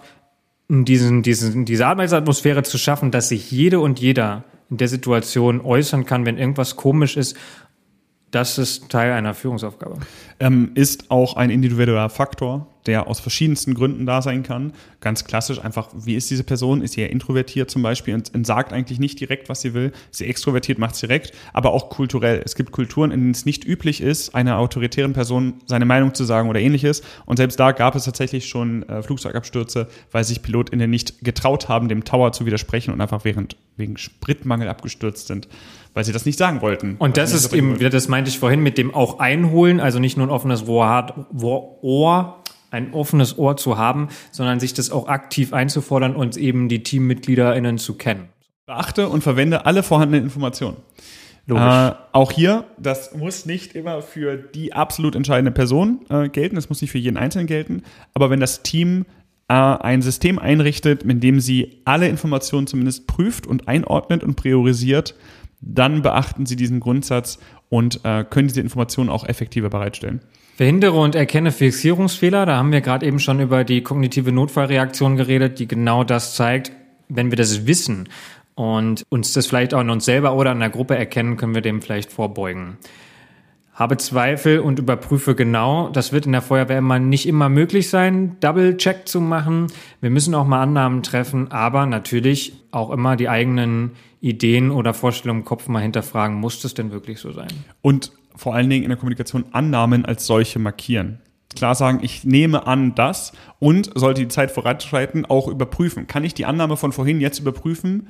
diesen, diesen, diese Arbeitsatmosphäre zu schaffen, dass sich jede und jeder in der Situation äußern kann, wenn irgendwas komisch ist das ist Teil einer Führungsaufgabe. Ähm, ist auch ein individueller Faktor, der aus verschiedensten Gründen da sein kann. Ganz klassisch einfach, wie ist diese Person? Ist sie eher introvertiert zum Beispiel und, und sagt eigentlich nicht direkt, was sie will? Ist sie extrovertiert, macht es direkt, aber auch kulturell. Es gibt Kulturen, in denen es nicht üblich ist, einer autoritären Person seine Meinung zu sagen oder ähnliches. Und selbst da gab es tatsächlich schon äh, Flugzeugabstürze, weil sich PilotInnen nicht getraut haben, dem Tower zu widersprechen und einfach während, wegen Spritmangel abgestürzt sind weil sie das nicht sagen wollten. Und das ist eben, das meinte ich vorhin mit dem auch einholen, also nicht nur ein offenes Ohr, Ohr ein offenes Ohr zu haben, sondern sich das auch aktiv einzufordern und eben die TeammitgliederInnen zu kennen. Beachte und verwende alle vorhandenen Informationen. Logisch. Äh, auch hier, das muss nicht immer für die absolut entscheidende Person äh, gelten, das muss nicht für jeden Einzelnen gelten, aber wenn das Team äh, ein System einrichtet, mit dem sie alle Informationen zumindest prüft und einordnet und priorisiert, dann beachten sie diesen Grundsatz und äh, können diese Informationen auch effektiver bereitstellen. Verhindere und erkenne Fixierungsfehler. Da haben wir gerade eben schon über die kognitive Notfallreaktion geredet, die genau das zeigt. Wenn wir das wissen und uns das vielleicht auch in uns selber oder in der Gruppe erkennen, können wir dem vielleicht vorbeugen. Habe Zweifel und überprüfe genau. Das wird in der Feuerwehr immer nicht immer möglich sein, Double-Check zu machen. Wir müssen auch mal Annahmen treffen, aber natürlich auch immer die eigenen Ideen oder Vorstellungen im Kopf mal hinterfragen. Muss das denn wirklich so sein? Und vor allen Dingen in der Kommunikation Annahmen als solche markieren. Klar sagen, ich nehme an das und sollte die Zeit voranschreiten, auch überprüfen. Kann ich die Annahme von vorhin jetzt überprüfen?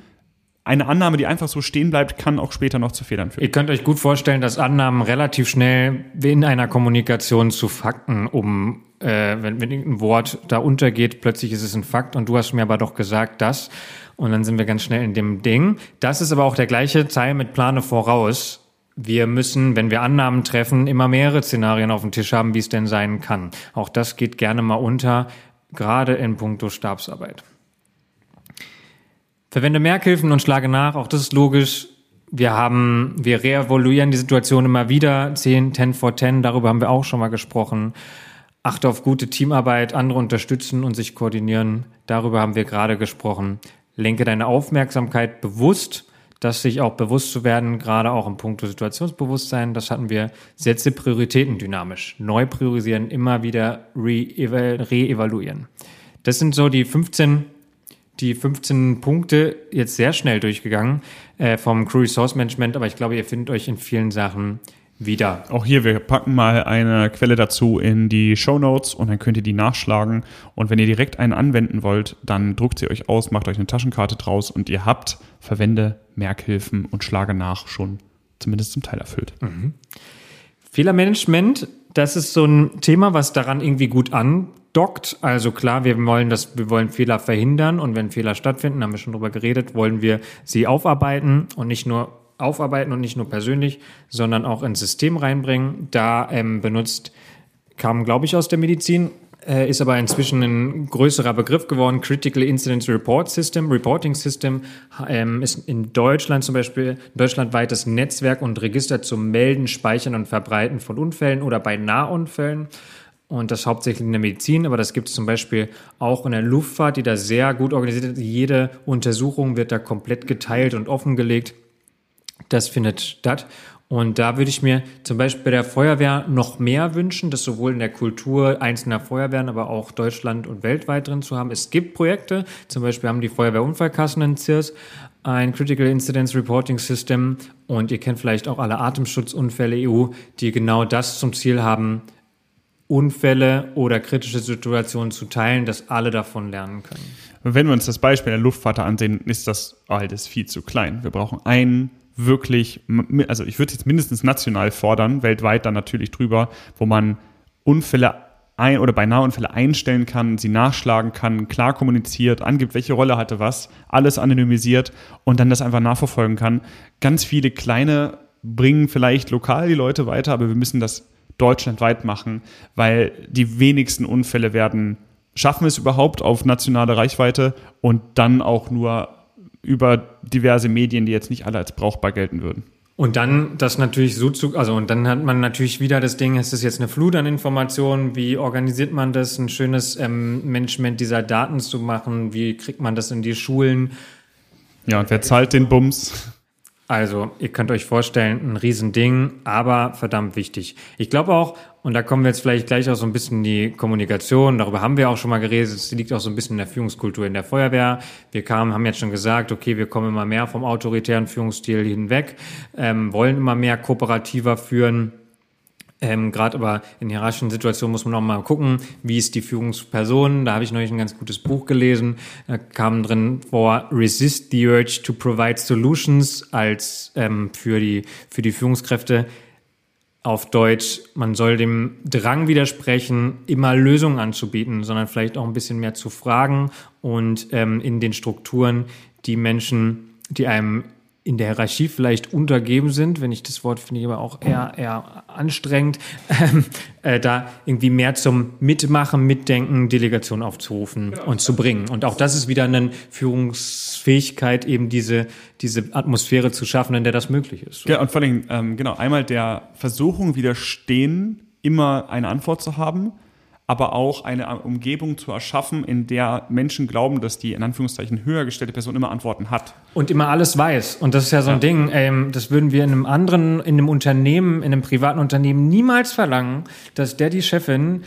Eine Annahme, die einfach so stehen bleibt, kann auch später noch zu Fehlern führen. Ihr könnt euch gut vorstellen, dass Annahmen relativ schnell in einer Kommunikation zu Fakten um, äh, wenn, wenn irgendein Wort da untergeht, plötzlich ist es ein Fakt und du hast mir aber doch gesagt, das. Und dann sind wir ganz schnell in dem Ding. Das ist aber auch der gleiche Teil mit Plane voraus wir müssen, wenn wir Annahmen treffen, immer mehrere Szenarien auf dem Tisch haben, wie es denn sein kann. Auch das geht gerne mal unter, gerade in puncto Stabsarbeit. Verwende Merkhilfen und schlage nach, auch das ist logisch. Wir haben, wir reevaluieren die Situation immer wieder. 10, 10 for 10, darüber haben wir auch schon mal gesprochen. Achte auf gute Teamarbeit, andere unterstützen und sich koordinieren. Darüber haben wir gerade gesprochen. Lenke deine Aufmerksamkeit bewusst das sich auch bewusst zu werden, gerade auch im Punkt Situationsbewusstsein, das hatten wir, setze Prioritäten dynamisch, neu priorisieren, immer wieder re-evaluieren. Das sind so die 15, die 15 Punkte jetzt sehr schnell durchgegangen äh, vom Crew Resource Management, aber ich glaube, ihr findet euch in vielen Sachen wieder. Auch hier, wir packen mal eine Quelle dazu in die Show Notes und dann könnt ihr die nachschlagen. Und wenn ihr direkt einen anwenden wollt, dann druckt sie euch aus, macht euch eine Taschenkarte draus und ihr habt Verwende, Merkhilfen und Schlage nach schon zumindest zum Teil erfüllt. Mhm. Fehlermanagement, das ist so ein Thema, was daran irgendwie gut andockt. Also klar, wir wollen das, wir wollen Fehler verhindern und wenn Fehler stattfinden, haben wir schon drüber geredet, wollen wir sie aufarbeiten und nicht nur aufarbeiten und nicht nur persönlich, sondern auch ins System reinbringen. Da ähm, benutzt, kam, glaube ich, aus der Medizin, äh, ist aber inzwischen ein größerer Begriff geworden. Critical Incident Report System, Reporting System ähm, ist in Deutschland zum Beispiel deutschlandweites Netzwerk und Register zum Melden, Speichern und Verbreiten von Unfällen oder bei Nahunfällen. Und das hauptsächlich in der Medizin, aber das gibt es zum Beispiel auch in der Luftfahrt, die da sehr gut organisiert ist. Jede Untersuchung wird da komplett geteilt und offengelegt. Das findet statt. Und da würde ich mir zum Beispiel bei der Feuerwehr noch mehr wünschen, das sowohl in der Kultur einzelner Feuerwehren, aber auch Deutschland und weltweit drin zu haben. Es gibt Projekte, zum Beispiel haben die Feuerwehrunfallkassen in CIRS ein Critical Incidents Reporting System und ihr kennt vielleicht auch alle Atemschutzunfälle EU, die genau das zum Ziel haben, Unfälle oder kritische Situationen zu teilen, dass alle davon lernen können. Wenn wir uns das Beispiel der Luftfahrt ansehen, ist das alles viel zu klein. Wir brauchen einen wirklich, also ich würde jetzt mindestens national fordern, weltweit dann natürlich drüber, wo man Unfälle ein oder beinahe Unfälle einstellen kann, sie nachschlagen kann, klar kommuniziert, angibt, welche Rolle hatte was, alles anonymisiert und dann das einfach nachverfolgen kann. Ganz viele kleine bringen vielleicht lokal die Leute weiter, aber wir müssen das deutschlandweit machen, weil die wenigsten Unfälle werden schaffen es überhaupt auf nationale Reichweite und dann auch nur über diverse Medien, die jetzt nicht alle als brauchbar gelten würden. Und dann das natürlich so zu, also und dann hat man natürlich wieder das Ding, ist das jetzt eine Flut an Informationen? Wie organisiert man das, ein schönes ähm, Management dieser Daten zu machen? Wie kriegt man das in die Schulen? Ja, und wer zahlt den Bums? Also, ihr könnt euch vorstellen, ein Riesending, aber verdammt wichtig. Ich glaube auch, und da kommen wir jetzt vielleicht gleich auch so ein bisschen in die Kommunikation, darüber haben wir auch schon mal geredet, es liegt auch so ein bisschen in der Führungskultur in der Feuerwehr. Wir kamen, haben jetzt schon gesagt, okay, wir kommen immer mehr vom autoritären Führungsstil hinweg, ähm, wollen immer mehr kooperativer führen ähm, Gerade aber in hierarchischen Situationen muss man auch mal gucken, wie ist die Führungsperson. Da habe ich neulich ein ganz gutes Buch gelesen. Da kam drin vor Resist the Urge to Provide Solutions als ähm, für die für die Führungskräfte auf Deutsch, man soll dem Drang widersprechen, immer Lösungen anzubieten, sondern vielleicht auch ein bisschen mehr zu fragen und ähm, in den Strukturen die Menschen, die einem in der Hierarchie vielleicht untergeben sind, wenn ich das Wort finde ich aber auch eher, eher anstrengend, ähm, äh, da irgendwie mehr zum Mitmachen, Mitdenken, Delegation aufzurufen genau. und zu bringen. Und auch das ist wieder eine Führungsfähigkeit, eben diese, diese Atmosphäre zu schaffen, in der das möglich ist. Ja, und vor allem, ähm, genau, einmal der Versuchung widerstehen, immer eine Antwort zu haben aber auch eine Umgebung zu erschaffen, in der Menschen glauben, dass die in Anführungszeichen höher gestellte Person immer Antworten hat. Und immer alles weiß. Und das ist ja so ein ja. Ding, ähm, das würden wir in einem anderen, in einem Unternehmen, in einem privaten Unternehmen niemals verlangen, dass der die Chefin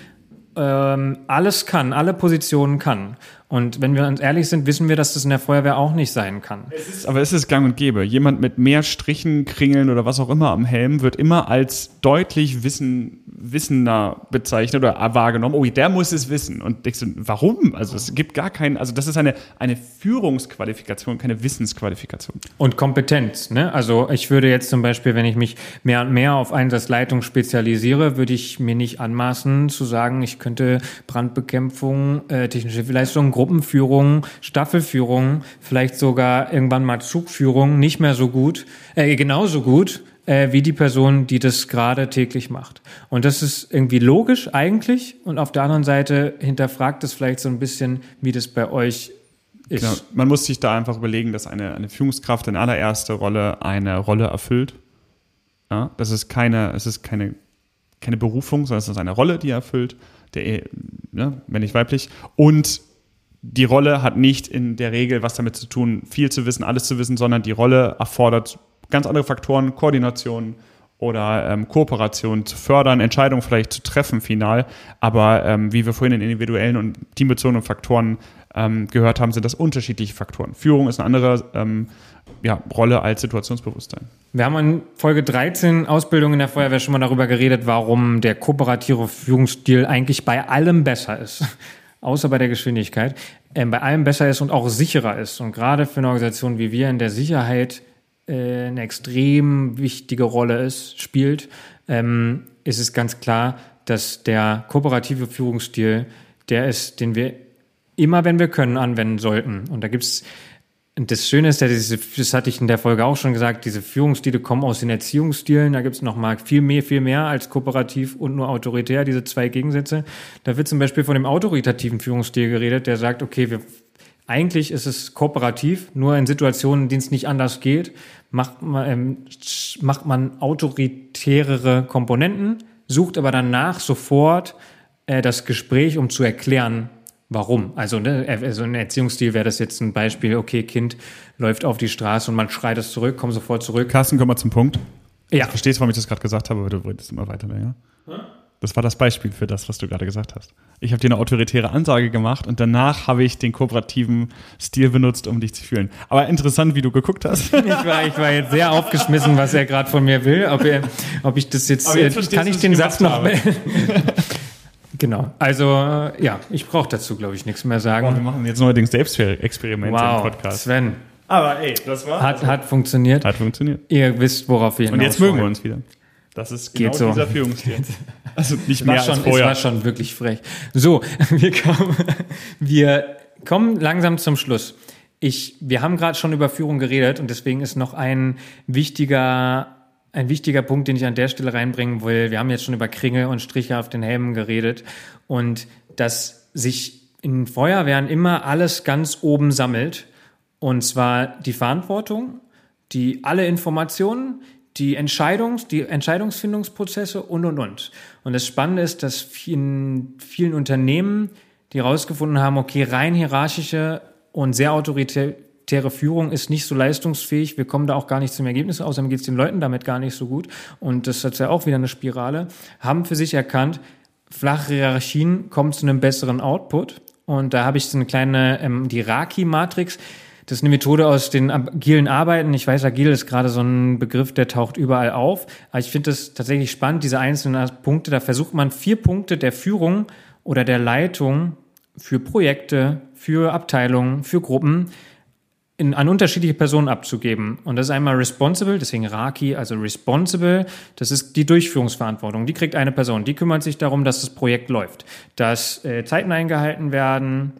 ähm, alles kann, alle Positionen kann. Und wenn wir uns ehrlich sind, wissen wir, dass das in der Feuerwehr auch nicht sein kann. Es ist, aber es ist gang und gäbe. Jemand mit mehr Strichen, Kringeln oder was auch immer am Helm wird immer als deutlich wissen, wissender bezeichnet oder wahrgenommen. Oh, der muss es wissen. Und denkst du, warum? Also es gibt gar keinen, also das ist eine, eine Führungsqualifikation, keine Wissensqualifikation. Und Kompetenz. Ne? Also ich würde jetzt zum Beispiel, wenn ich mich mehr und mehr auf Einsatzleitung spezialisiere, würde ich mir nicht anmaßen zu sagen, ich könnte Brandbekämpfung, äh, technische Leistung, Gruppenführung, Staffelführung, vielleicht sogar irgendwann mal Zugführung nicht mehr so gut, äh, genauso gut äh, wie die Person, die das gerade täglich macht. Und das ist irgendwie logisch eigentlich. Und auf der anderen Seite hinterfragt es vielleicht so ein bisschen, wie das bei euch ist. Genau. Man muss sich da einfach überlegen, dass eine, eine Führungskraft in allererster Rolle eine Rolle erfüllt. Ja, das ist keine, es ist keine, keine Berufung, sondern es ist eine Rolle, die er erfüllt, der, ne, wenn nicht weiblich. Und die Rolle hat nicht in der Regel was damit zu tun, viel zu wissen, alles zu wissen, sondern die Rolle erfordert ganz andere Faktoren, Koordination oder ähm, Kooperation zu fördern, Entscheidungen vielleicht zu treffen final. Aber ähm, wie wir vorhin in individuellen und teambezogenen Faktoren ähm, gehört haben, sind das unterschiedliche Faktoren. Führung ist eine andere ähm, ja, Rolle als Situationsbewusstsein. Wir haben in Folge 13 Ausbildung in der Feuerwehr schon mal darüber geredet, warum der kooperative Führungsstil eigentlich bei allem besser ist außer bei der Geschwindigkeit, äh, bei allem besser ist und auch sicherer ist. Und gerade für eine Organisation wie wir in der Sicherheit äh, eine extrem wichtige Rolle ist, spielt, ähm, ist es ganz klar, dass der kooperative Führungsstil der ist, den wir immer, wenn wir können, anwenden sollten. Und da gibt's das Schöne ist ja, diese, das hatte ich in der Folge auch schon gesagt, diese Führungsstile kommen aus den Erziehungsstilen. Da gibt's noch mal viel mehr, viel mehr als kooperativ und nur autoritär, diese zwei Gegensätze. Da wird zum Beispiel von dem autoritativen Führungsstil geredet, der sagt, okay, wir, eigentlich ist es kooperativ, nur in Situationen, in denen es nicht anders geht, macht man, ähm, macht man autoritärere Komponenten, sucht aber danach sofort äh, das Gespräch, um zu erklären, Warum? Also, ne, also ein Erziehungsstil wäre das jetzt ein Beispiel, okay, Kind läuft auf die Straße und man schreit es zurück, komm sofort zurück. Carsten, komm mal zum Punkt. Ja. Du verstehst, warum ich das gerade gesagt habe, aber du redest immer weiter, ja? Hm? Das war das Beispiel für das, was du gerade gesagt hast. Ich habe dir eine autoritäre Ansage gemacht und danach habe ich den kooperativen Stil benutzt, um dich zu fühlen. Aber interessant, wie du geguckt hast. Ich war, ich war jetzt sehr aufgeschmissen, was er gerade von mir will. Ob, er, ob ich das jetzt, jetzt kann ich den Satz noch. Genau. Also äh, ja, ich brauche dazu, glaube ich, nichts mehr sagen. Boah, wir machen jetzt neuerdings Selbstexperimente wow, im Podcast. Sven. Aber ey, das war. Hat, hat funktioniert. Hat funktioniert. Ihr wisst, worauf wir Und jetzt mögen wir uns wieder. Das ist genau Geht so. dieser Führungsstil. Also nicht mehr schon, als vorher. Es war schon wirklich frech. So, wir kommen, wir kommen langsam zum Schluss. Ich, wir haben gerade schon über Führung geredet und deswegen ist noch ein wichtiger ein wichtiger Punkt, den ich an der Stelle reinbringen will. Wir haben jetzt schon über Kringel und Striche auf den Helmen geredet und dass sich in Feuerwehren immer alles ganz oben sammelt und zwar die Verantwortung, die alle Informationen, die Entscheidungs-, die Entscheidungsfindungsprozesse und und und. Und das Spannende ist, dass in vielen Unternehmen, die herausgefunden haben, okay, rein hierarchische und sehr autoritär, autoritäre Führung ist nicht so leistungsfähig. Wir kommen da auch gar nicht zum Ergebnis. Außerdem geht es den Leuten damit gar nicht so gut. Und das ist ja auch wieder eine Spirale. Haben für sich erkannt, flache Hierarchien kommen zu einem besseren Output. Und da habe ich so eine kleine, ähm, die Raki-Matrix. Das ist eine Methode aus den agilen Arbeiten. Ich weiß, agil ist gerade so ein Begriff, der taucht überall auf. Aber ich finde das tatsächlich spannend, diese einzelnen Punkte. Da versucht man vier Punkte der Führung oder der Leitung für Projekte, für Abteilungen, für Gruppen in, an unterschiedliche Personen abzugeben. Und das ist einmal responsible, deswegen Raki, also responsible, das ist die Durchführungsverantwortung. Die kriegt eine Person, die kümmert sich darum, dass das Projekt läuft, dass äh, Zeiten eingehalten werden.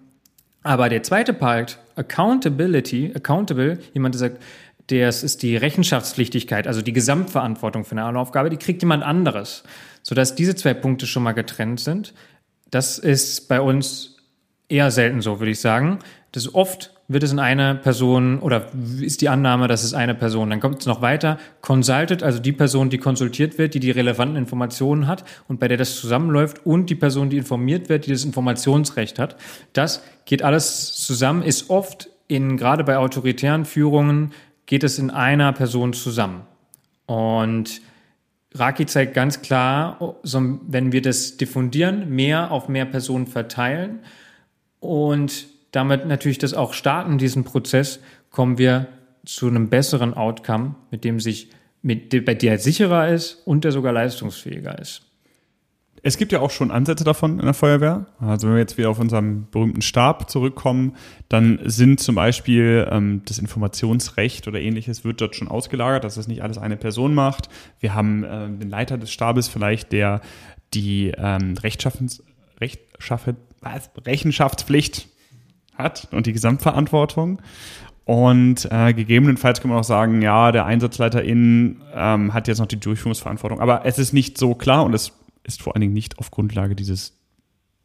Aber der zweite Part, accountability, accountable, jemand, der sagt, das ist die Rechenschaftspflichtigkeit, also die Gesamtverantwortung für eine Aufgabe, die kriegt jemand anderes. Sodass diese zwei Punkte schon mal getrennt sind. Das ist bei uns eher selten so, würde ich sagen. Das ist oft wird es in einer Person oder ist die Annahme, dass es eine Person. Dann kommt es noch weiter. Consulted, also die Person, die konsultiert wird, die die relevanten Informationen hat und bei der das zusammenläuft und die Person, die informiert wird, die das Informationsrecht hat. Das geht alles zusammen, ist oft in, gerade bei autoritären Führungen, geht es in einer Person zusammen. Und Raki zeigt ganz klar, wenn wir das diffundieren, mehr auf mehr Personen verteilen und damit natürlich das auch starten, diesen Prozess, kommen wir zu einem besseren Outcome, mit dem sich, mit, bei der sicherer ist und der sogar leistungsfähiger ist. Es gibt ja auch schon Ansätze davon in der Feuerwehr. Also wenn wir jetzt wieder auf unseren berühmten Stab zurückkommen, dann sind zum Beispiel ähm, das Informationsrecht oder ähnliches wird dort schon ausgelagert, dass das nicht alles eine Person macht. Wir haben äh, den Leiter des Stabes vielleicht, der die ähm, Rechtschaffens, Rechtschaffen, was? Rechenschaftspflicht hat und die Gesamtverantwortung. Und äh, gegebenenfalls kann man auch sagen, ja, der EinsatzleiterInnen ähm, hat jetzt noch die Durchführungsverantwortung. Aber es ist nicht so klar und es ist vor allen Dingen nicht auf Grundlage dieses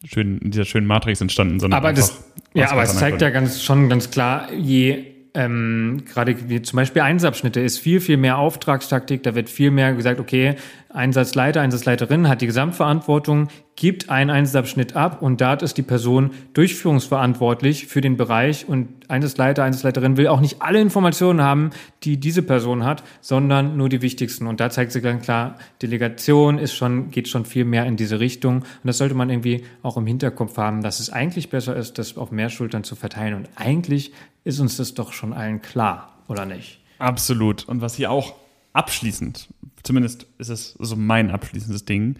schönen, dieser schönen Matrix entstanden, sondern aber das, ja, aber es zeigt ja ganz schon ganz klar, je ähm, gerade wie zum Beispiel Einsatzabschnitte ist viel, viel mehr Auftragstaktik. Da wird viel mehr gesagt, okay, Einsatzleiter, Einsatzleiterin hat die Gesamtverantwortung, gibt einen Einsatzabschnitt ab und dort ist die Person durchführungsverantwortlich für den Bereich und Einsatzleiter, Einsatzleiterin will auch nicht alle Informationen haben, die diese Person hat, sondern nur die wichtigsten. Und da zeigt sich ganz klar, Delegation ist schon, geht schon viel mehr in diese Richtung. Und das sollte man irgendwie auch im Hinterkopf haben, dass es eigentlich besser ist, das auf mehr Schultern zu verteilen. Und eigentlich ist uns das doch schon allen klar, oder nicht? Absolut. Und was hier auch abschließend, zumindest ist es so mein abschließendes Ding,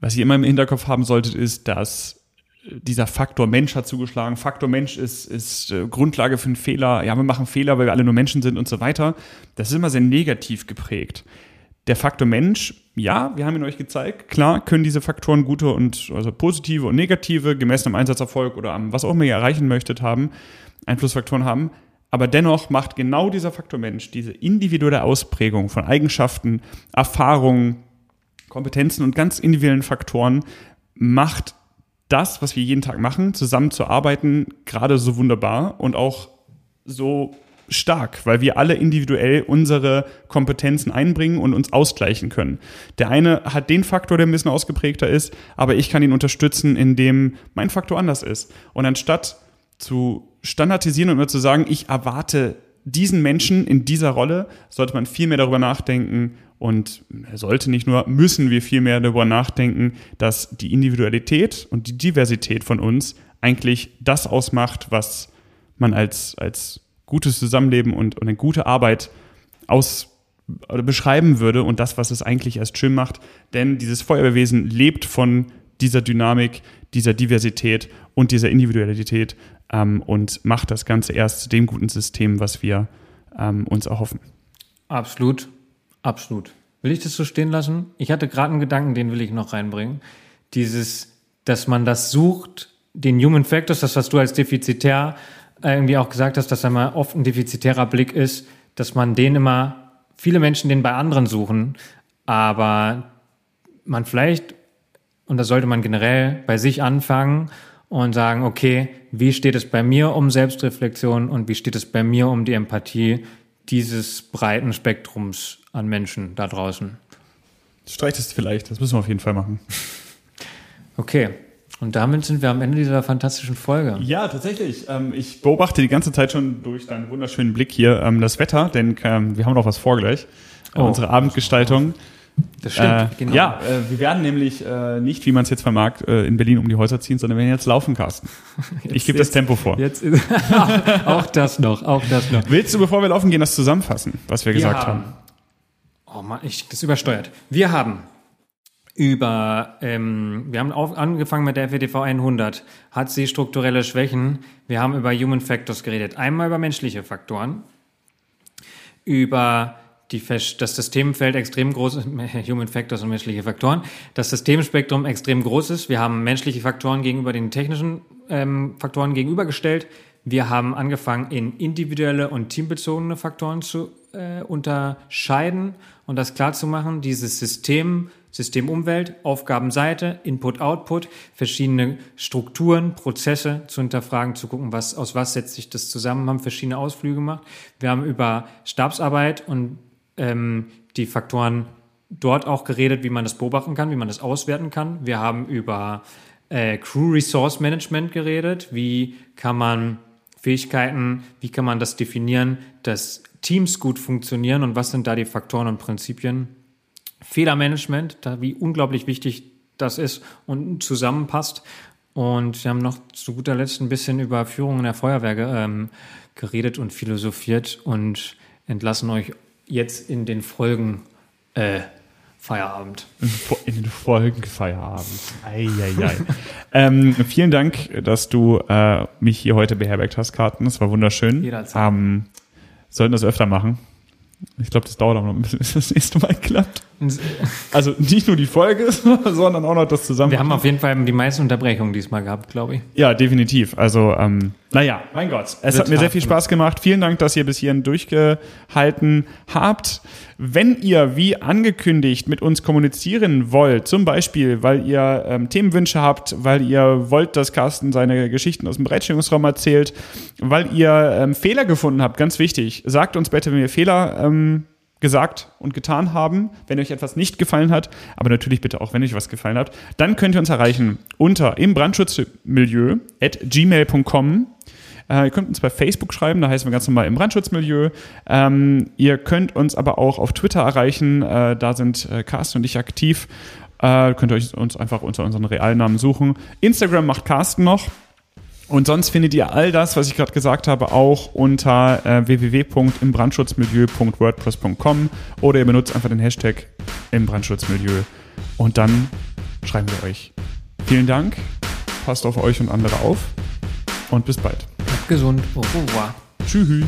was ihr immer im Hinterkopf haben solltet, ist, dass dieser Faktor Mensch hat zugeschlagen. Faktor Mensch ist, ist äh, Grundlage für einen Fehler. Ja, wir machen Fehler, weil wir alle nur Menschen sind und so weiter. Das ist immer sehr negativ geprägt. Der Faktor Mensch, ja, wir haben ihn euch gezeigt. Klar können diese Faktoren gute und also positive und negative, gemessen am Einsatzerfolg oder am was auch immer ihr erreichen möchtet, haben, Einflussfaktoren haben. Aber dennoch macht genau dieser Faktor Mensch, diese individuelle Ausprägung von Eigenschaften, Erfahrungen, Kompetenzen und ganz individuellen Faktoren, macht das, was wir jeden Tag machen, zusammen zu arbeiten, gerade so wunderbar und auch so stark, weil wir alle individuell unsere Kompetenzen einbringen und uns ausgleichen können. Der eine hat den Faktor, der ein bisschen ausgeprägter ist, aber ich kann ihn unterstützen, indem mein Faktor anders ist. Und anstatt zu standardisieren und nur zu sagen, ich erwarte diesen Menschen in dieser Rolle, sollte man viel mehr darüber nachdenken und sollte nicht nur, müssen wir viel mehr darüber nachdenken, dass die Individualität und die Diversität von uns eigentlich das ausmacht, was man als, als gutes Zusammenleben und, und eine gute Arbeit aus oder beschreiben würde und das, was es eigentlich erst schön macht. Denn dieses Feuerwehrwesen lebt von dieser Dynamik, dieser Diversität und dieser Individualität ähm, und macht das Ganze erst zu dem guten System, was wir ähm, uns erhoffen. Absolut, absolut. Will ich das so stehen lassen? Ich hatte gerade einen Gedanken, den will ich noch reinbringen. Dieses, dass man das sucht, den Human Factors, das, was du als defizitär äh, irgendwie auch gesagt hast, dass da mal oft ein defizitärer Blick ist, dass man den immer, viele Menschen den bei anderen suchen, aber man vielleicht, und da sollte man generell bei sich anfangen und sagen, okay, wie steht es bei mir um Selbstreflexion und wie steht es bei mir um die Empathie dieses breiten Spektrums an Menschen da draußen? Streicht es vielleicht, das müssen wir auf jeden Fall machen. Okay. Und damit sind wir am Ende dieser fantastischen Folge. Ja, tatsächlich. Ähm, ich beobachte die ganze Zeit schon durch deinen wunderschönen Blick hier ähm, das Wetter, denn ähm, wir haben noch was vor gleich. Oh, unsere Abendgestaltung. Oh. Das stimmt, äh, genau. Ja, äh, wir werden nämlich äh, nicht, wie man es jetzt vermag, äh, in Berlin um die Häuser ziehen, sondern wir werden jetzt laufen, Carsten. Jetzt, ich gebe das Tempo vor. Jetzt auch das noch, auch das noch. Willst du, bevor wir laufen gehen, das zusammenfassen, was wir, wir gesagt haben? haben? Oh Mann, ich, das übersteuert. Wir haben über, ähm, wir haben auf, angefangen mit der FETV 100. Hat sie strukturelle Schwächen? Wir haben über Human Factors geredet. Einmal über menschliche Faktoren, über die, das Systemfeld extrem groß ist, Human Factors und menschliche Faktoren, das Systemspektrum extrem groß ist. Wir haben menschliche Faktoren gegenüber den technischen ähm, Faktoren gegenübergestellt. Wir haben angefangen, in individuelle und teambezogene Faktoren zu äh, unterscheiden und das klar zu machen. Dieses System, System-Umwelt, Aufgabenseite, Input-Output, verschiedene Strukturen, Prozesse zu hinterfragen, zu gucken, was, aus was setzt sich das zusammen, haben verschiedene Ausflüge gemacht. Wir haben über Stabsarbeit und ähm, die Faktoren dort auch geredet, wie man das beobachten kann, wie man das auswerten kann. Wir haben über äh, Crew Resource Management geredet. Wie kann man Fähigkeiten, wie kann man das definieren, dass Teams gut funktionieren und was sind da die Faktoren und Prinzipien? Fehlermanagement, da wie unglaublich wichtig das ist und zusammenpasst. Und wir haben noch zu guter Letzt ein bisschen über Führung in der Feuerwehr ähm, geredet und philosophiert und entlassen euch jetzt in den Folgen äh, Feierabend. In den Folgen Feierabend. Eieiei. ähm, vielen Dank, dass du äh, mich hier heute beherbergt hast, Karten. Das war wunderschön. Jederzeit. Ähm, sollten das öfter machen. Ich glaube, das dauert auch noch ein bisschen, bis das nächste Mal klappt. Also nicht nur die Folge, sondern auch noch das zusammen. Wir haben auf jeden Fall die meisten Unterbrechungen diesmal gehabt, glaube ich. Ja, definitiv. Also, ähm, naja, mein Gott. Es hat mir sehr viel Spaß gemacht. Vielen Dank, dass ihr bis hierhin durchgehalten habt. Wenn ihr, wie angekündigt, mit uns kommunizieren wollt, zum Beispiel, weil ihr ähm, Themenwünsche habt, weil ihr wollt, dass Carsten seine Geschichten aus dem Bereitstellungsraum erzählt, weil ihr ähm, Fehler gefunden habt, ganz wichtig, sagt uns bitte, wenn ihr Fehler ähm, gesagt und getan haben, wenn euch etwas nicht gefallen hat, aber natürlich bitte auch, wenn euch was gefallen hat, dann könnt ihr uns erreichen unter im Brandschutzmilieu at gmail.com. Äh, ihr könnt uns bei Facebook schreiben, da heißen wir ganz normal im Brandschutzmilieu. Ähm, ihr könnt uns aber auch auf Twitter erreichen, äh, da sind äh, Carsten und ich aktiv. Äh, könnt ihr euch uns einfach unter unseren Realnamen suchen. Instagram macht Carsten noch. Und sonst findet ihr all das, was ich gerade gesagt habe, auch unter äh, www.imbrandschutzmilieu.wordpress.com oder ihr benutzt einfach den Hashtag im Brandschutzmilieu und dann schreiben wir euch. Vielen Dank, passt auf euch und andere auf und bis bald. Bleibt gesund. Au revoir. Tschüss.